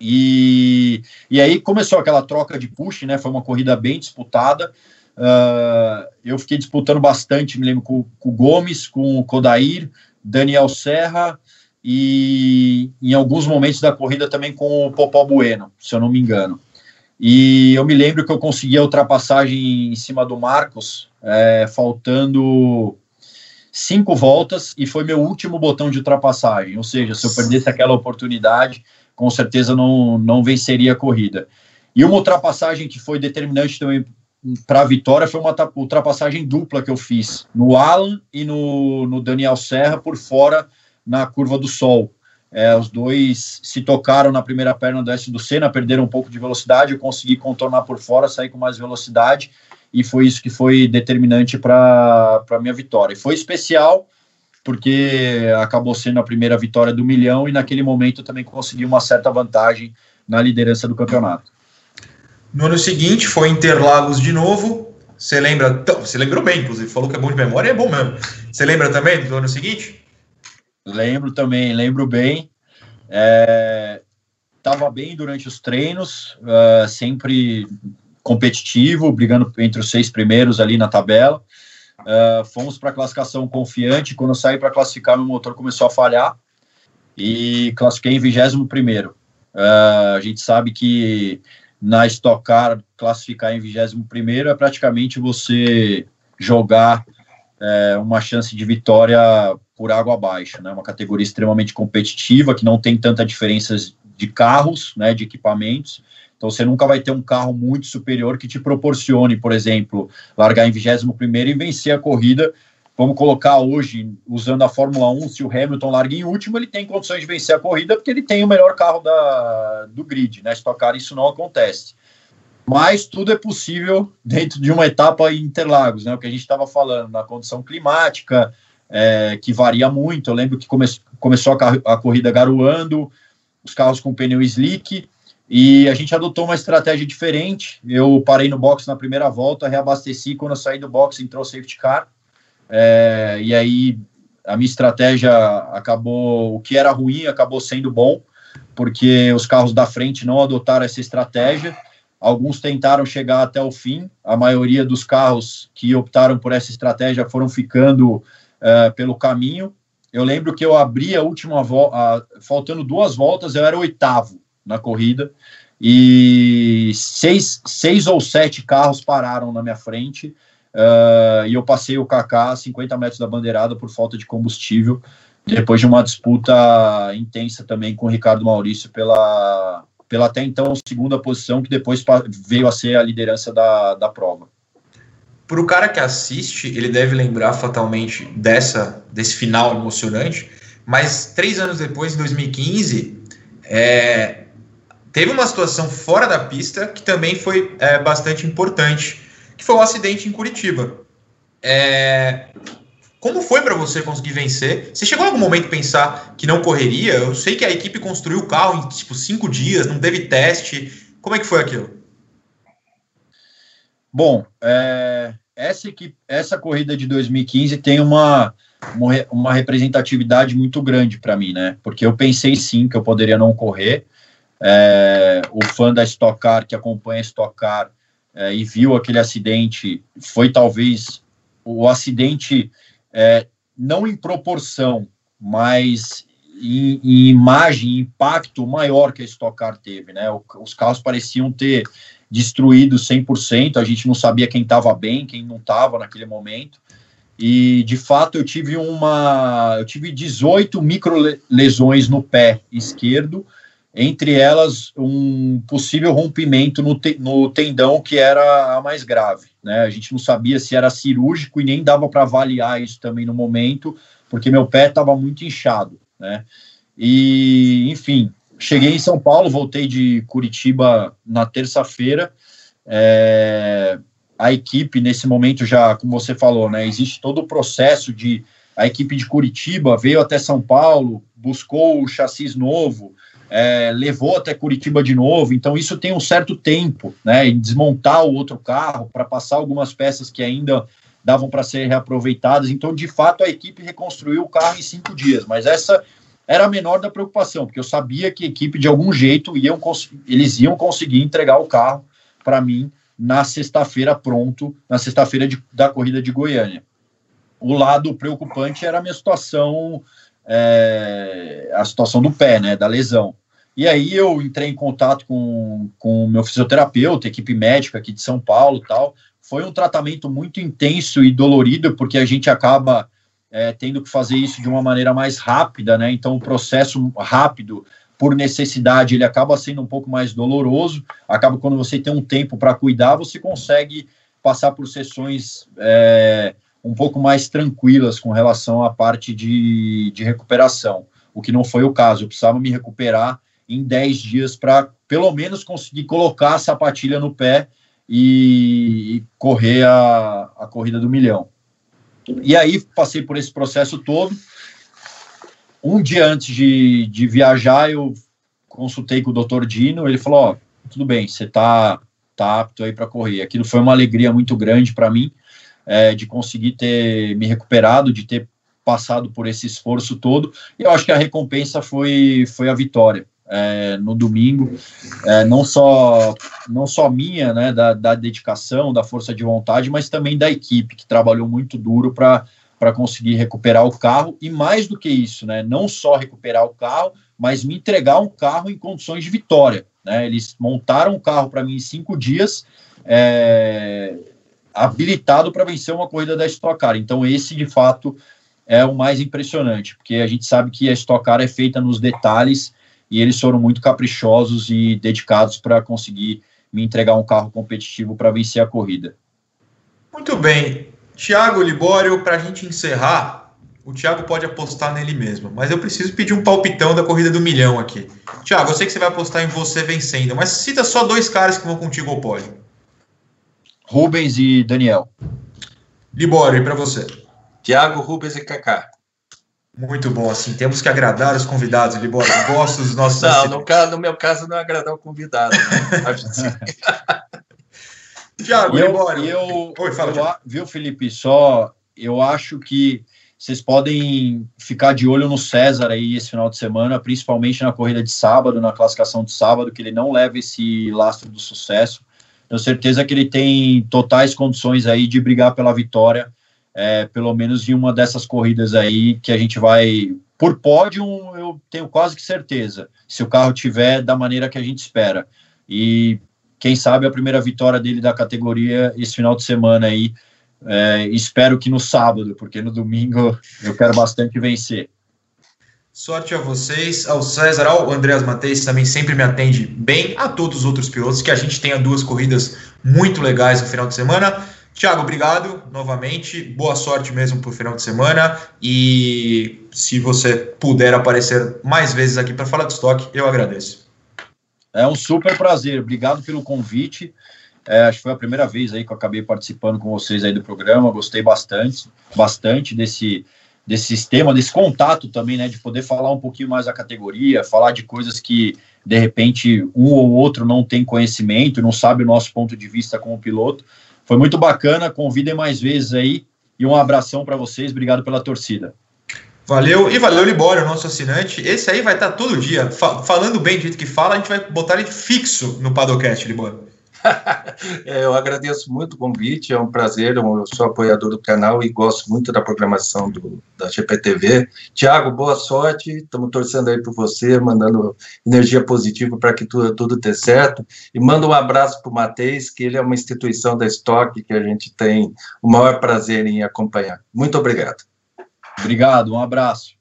Speaker 2: E, e aí começou aquela troca de push, né? Foi uma corrida bem disputada. Uh, eu fiquei disputando bastante, me lembro, com, com o Gomes, com o Kodair, Daniel Serra e em alguns momentos da corrida também com o Popó Bueno, se eu não me engano. E eu me lembro que eu consegui a ultrapassagem em cima do Marcos, é, faltando cinco voltas, e foi meu último botão de ultrapassagem. Ou seja, se eu perdesse aquela oportunidade, com certeza não, não venceria a corrida. E uma ultrapassagem que foi determinante também para a vitória foi uma ultrapassagem dupla que eu fiz no Alan e no, no Daniel Serra por fora na curva do Sol. É, os dois se tocaram na primeira perna do S do Senna, perderam um pouco de velocidade, eu consegui contornar por fora, sair com mais velocidade, e foi isso que foi determinante para a minha vitória. E foi especial, porque acabou sendo a primeira vitória do milhão, e naquele momento também consegui uma certa vantagem na liderança do campeonato.
Speaker 1: No ano seguinte foi Interlagos de novo. Você lembra? Você lembrou bem, inclusive, falou que é bom de memória, é bom mesmo. Você lembra também do ano seguinte?
Speaker 2: Lembro também, lembro bem. É, tava bem durante os treinos, uh, sempre competitivo, brigando entre os seis primeiros ali na tabela. Uh, fomos para a classificação confiante. Quando eu saí para classificar, meu motor começou a falhar e classifiquei em 21 primeiro. Uh, a gente sabe que na Stock Car classificar em 21 primeiro é praticamente você jogar é, uma chance de vitória por água abaixo, né? Uma categoria extremamente competitiva que não tem tanta diferença de carros, né? De equipamentos. Então você nunca vai ter um carro muito superior que te proporcione, por exemplo, largar em 21 primeiro e vencer a corrida. Vamos colocar hoje, usando a Fórmula 1, se o Hamilton larga em último, ele tem condições de vencer a corrida porque ele tem o melhor carro da, do grid, né? Stock isso não acontece. Mas tudo é possível dentro de uma etapa em Interlagos, né? O que a gente estava falando, na condição climática, é, que varia muito. Eu lembro que come, começou a, a, corrida garoando, os carros com pneu slick, e a gente adotou uma estratégia diferente. Eu parei no box na primeira volta, reabasteci. Quando eu saí do box, entrou safety car. É, e aí a minha estratégia acabou, o que era ruim acabou sendo bom, porque os carros da frente não adotaram essa estratégia. Alguns tentaram chegar até o fim, a maioria dos carros que optaram por essa estratégia foram ficando uh, pelo caminho. Eu lembro que eu abri a última volta, faltando duas voltas, eu era oitavo na corrida, e seis, seis ou sete carros pararam na minha frente, uh, e eu passei o KK a 50 metros da bandeirada por falta de combustível, depois de uma disputa intensa também com o Ricardo Maurício pela, pela até então segunda posição, que depois veio a ser a liderança da, da prova.
Speaker 1: Para o cara que assiste, ele deve lembrar fatalmente dessa desse final emocionante, mas três anos depois, em 2015, é, teve uma situação fora da pista que também foi é, bastante importante, que foi o um acidente em Curitiba. É, como foi para você conseguir vencer? Você chegou em algum momento a pensar que não correria? Eu sei que a equipe construiu o carro em tipo cinco dias, não teve teste. Como é que foi aquilo?
Speaker 2: Bom, é, essa, equipe, essa corrida de 2015 tem uma, uma representatividade muito grande para mim, né? Porque eu pensei sim que eu poderia não correr. É, o fã da Stock Car que acompanha a Stock Car é, e viu aquele acidente foi talvez o acidente é, não em proporção, mas em, em, imagem, impacto maior que a Stock Car teve, né? O, os carros pareciam ter destruído 100%, a gente não sabia quem estava bem, quem não estava naquele momento. E de fato eu tive uma, eu tive 18 micro lesões no pé esquerdo, entre elas um possível rompimento no, te, no tendão que era a mais grave. Né? A gente não sabia se era cirúrgico e nem dava para avaliar isso também no momento, porque meu pé estava muito inchado. Né? E, enfim, cheguei em São Paulo, voltei de Curitiba na terça-feira. É, a equipe, nesse momento, já, como você falou, né, existe todo o processo de. A equipe de Curitiba veio até São Paulo, buscou o chassi novo, é, levou até Curitiba de novo, então isso tem um certo tempo, né? Em desmontar o outro carro para passar algumas peças que ainda davam para ser reaproveitadas. Então, de fato, a equipe reconstruiu o carro em cinco dias, mas essa era a menor da preocupação, porque eu sabia que a equipe, de algum jeito, iam eles iam conseguir entregar o carro para mim na sexta-feira pronto, na sexta-feira da corrida de Goiânia. O lado preocupante era a minha situação, é, a situação do pé, né, da lesão. E aí eu entrei em contato com o meu fisioterapeuta, equipe médica aqui de São Paulo tal. Foi um tratamento muito intenso e dolorido, porque a gente acaba é, tendo que fazer isso de uma maneira mais rápida, né? Então o processo rápido, por necessidade, ele acaba sendo um pouco mais doloroso. Acaba quando você tem um tempo para cuidar, você consegue passar por sessões é, um pouco mais tranquilas com relação à parte de, de recuperação, o que não foi o caso. Eu precisava me recuperar em 10 dias para pelo menos conseguir colocar a sapatilha no pé e, e correr a, a corrida do milhão. E aí passei por esse processo todo. Um dia antes de, de viajar, eu consultei com o doutor Dino, ele falou, ó, tudo bem, você tá, tá apto aí para correr. Aquilo foi uma alegria muito grande para mim, é, de conseguir ter me recuperado, de ter passado por esse esforço todo, e eu acho que a recompensa foi, foi a vitória é, no domingo, é, não só não só minha, né, da, da, dedicação, da força de vontade, mas também da equipe que trabalhou muito duro para para conseguir recuperar o carro. E mais do que isso, né, não só recuperar o carro, mas me entregar um carro em condições de vitória, né? Eles montaram um carro para mim em cinco dias, é, habilitado para vencer uma corrida da Stock Car. Então esse de fato é o mais impressionante, porque a gente sabe que a Stock Car é feita nos detalhes e eles foram muito caprichosos e dedicados para conseguir me entregar um carro competitivo para vencer a corrida.
Speaker 1: Muito bem. Tiago Libório, para a gente encerrar, o Thiago pode apostar nele mesmo, mas eu preciso pedir um palpitão da corrida do milhão aqui. Thiago, eu sei que você vai apostar em você vencendo, mas cita só dois caras que vão contigo ao pódio.
Speaker 2: Rubens e Daniel.
Speaker 1: Libório, e para você?
Speaker 3: Tiago, Rubens e Kaká.
Speaker 1: Muito bom, assim, temos que agradar os convidados, Libório. Gosto dos nossos
Speaker 3: Não, no, caso, no meu caso, não é agradar o convidado. Né? <laughs>
Speaker 2: Tiago, Libório. Eu, Oi, fala, eu, viu, Felipe, só eu acho que vocês podem ficar de olho no César aí esse final de semana, principalmente na corrida de sábado, na classificação de sábado, que ele não leva esse lastro do sucesso. Tenho certeza que ele tem totais condições aí de brigar pela vitória é, pelo menos em uma dessas corridas aí que a gente vai por pódio, eu tenho quase que certeza, se o carro tiver da maneira que a gente espera. E quem sabe a primeira vitória dele da categoria esse final de semana aí. É, espero que no sábado, porque no domingo <laughs> eu quero bastante vencer.
Speaker 1: Sorte a vocês, ao César, ao Andreas Mateis, também sempre me atende bem, a todos os outros pilotos, que a gente tenha duas corridas muito legais no final de semana. Tiago, obrigado novamente. Boa sorte mesmo para o final de semana. E se você puder aparecer mais vezes aqui para falar de estoque, eu agradeço.
Speaker 2: É um super prazer. Obrigado pelo convite. É, acho que foi a primeira vez aí que eu acabei participando com vocês aí do programa. Gostei bastante, bastante desse, desse sistema, desse contato também, né? De poder falar um pouquinho mais da categoria, falar de coisas que de repente um ou outro não tem conhecimento, não sabe o nosso ponto de vista como piloto. Foi muito bacana, convidem mais vezes aí e um abração para vocês, obrigado pela torcida.
Speaker 1: Valeu, e valeu, Libório, nosso assinante. Esse aí vai estar todo dia, fa falando bem do jeito que fala, a gente vai botar ele fixo no Padocast, Libório. <laughs>
Speaker 3: É, eu agradeço muito o convite, é um prazer, eu sou apoiador do canal e gosto muito da programação do, da GPTV. Tiago, boa sorte, estamos torcendo aí por você, mandando energia positiva para que tudo, tudo dê certo. E manda um abraço para o Matheus, que ele é uma instituição da Stock que a gente tem o maior prazer em acompanhar. Muito obrigado.
Speaker 2: Obrigado, um abraço.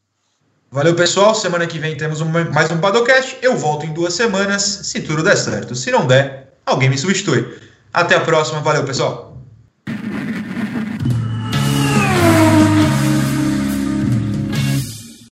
Speaker 1: Valeu, pessoal. Semana que vem temos um, mais um Padocast. Eu volto em duas semanas, se tudo der certo. Se não der, alguém me substitui. Até a próxima, valeu pessoal!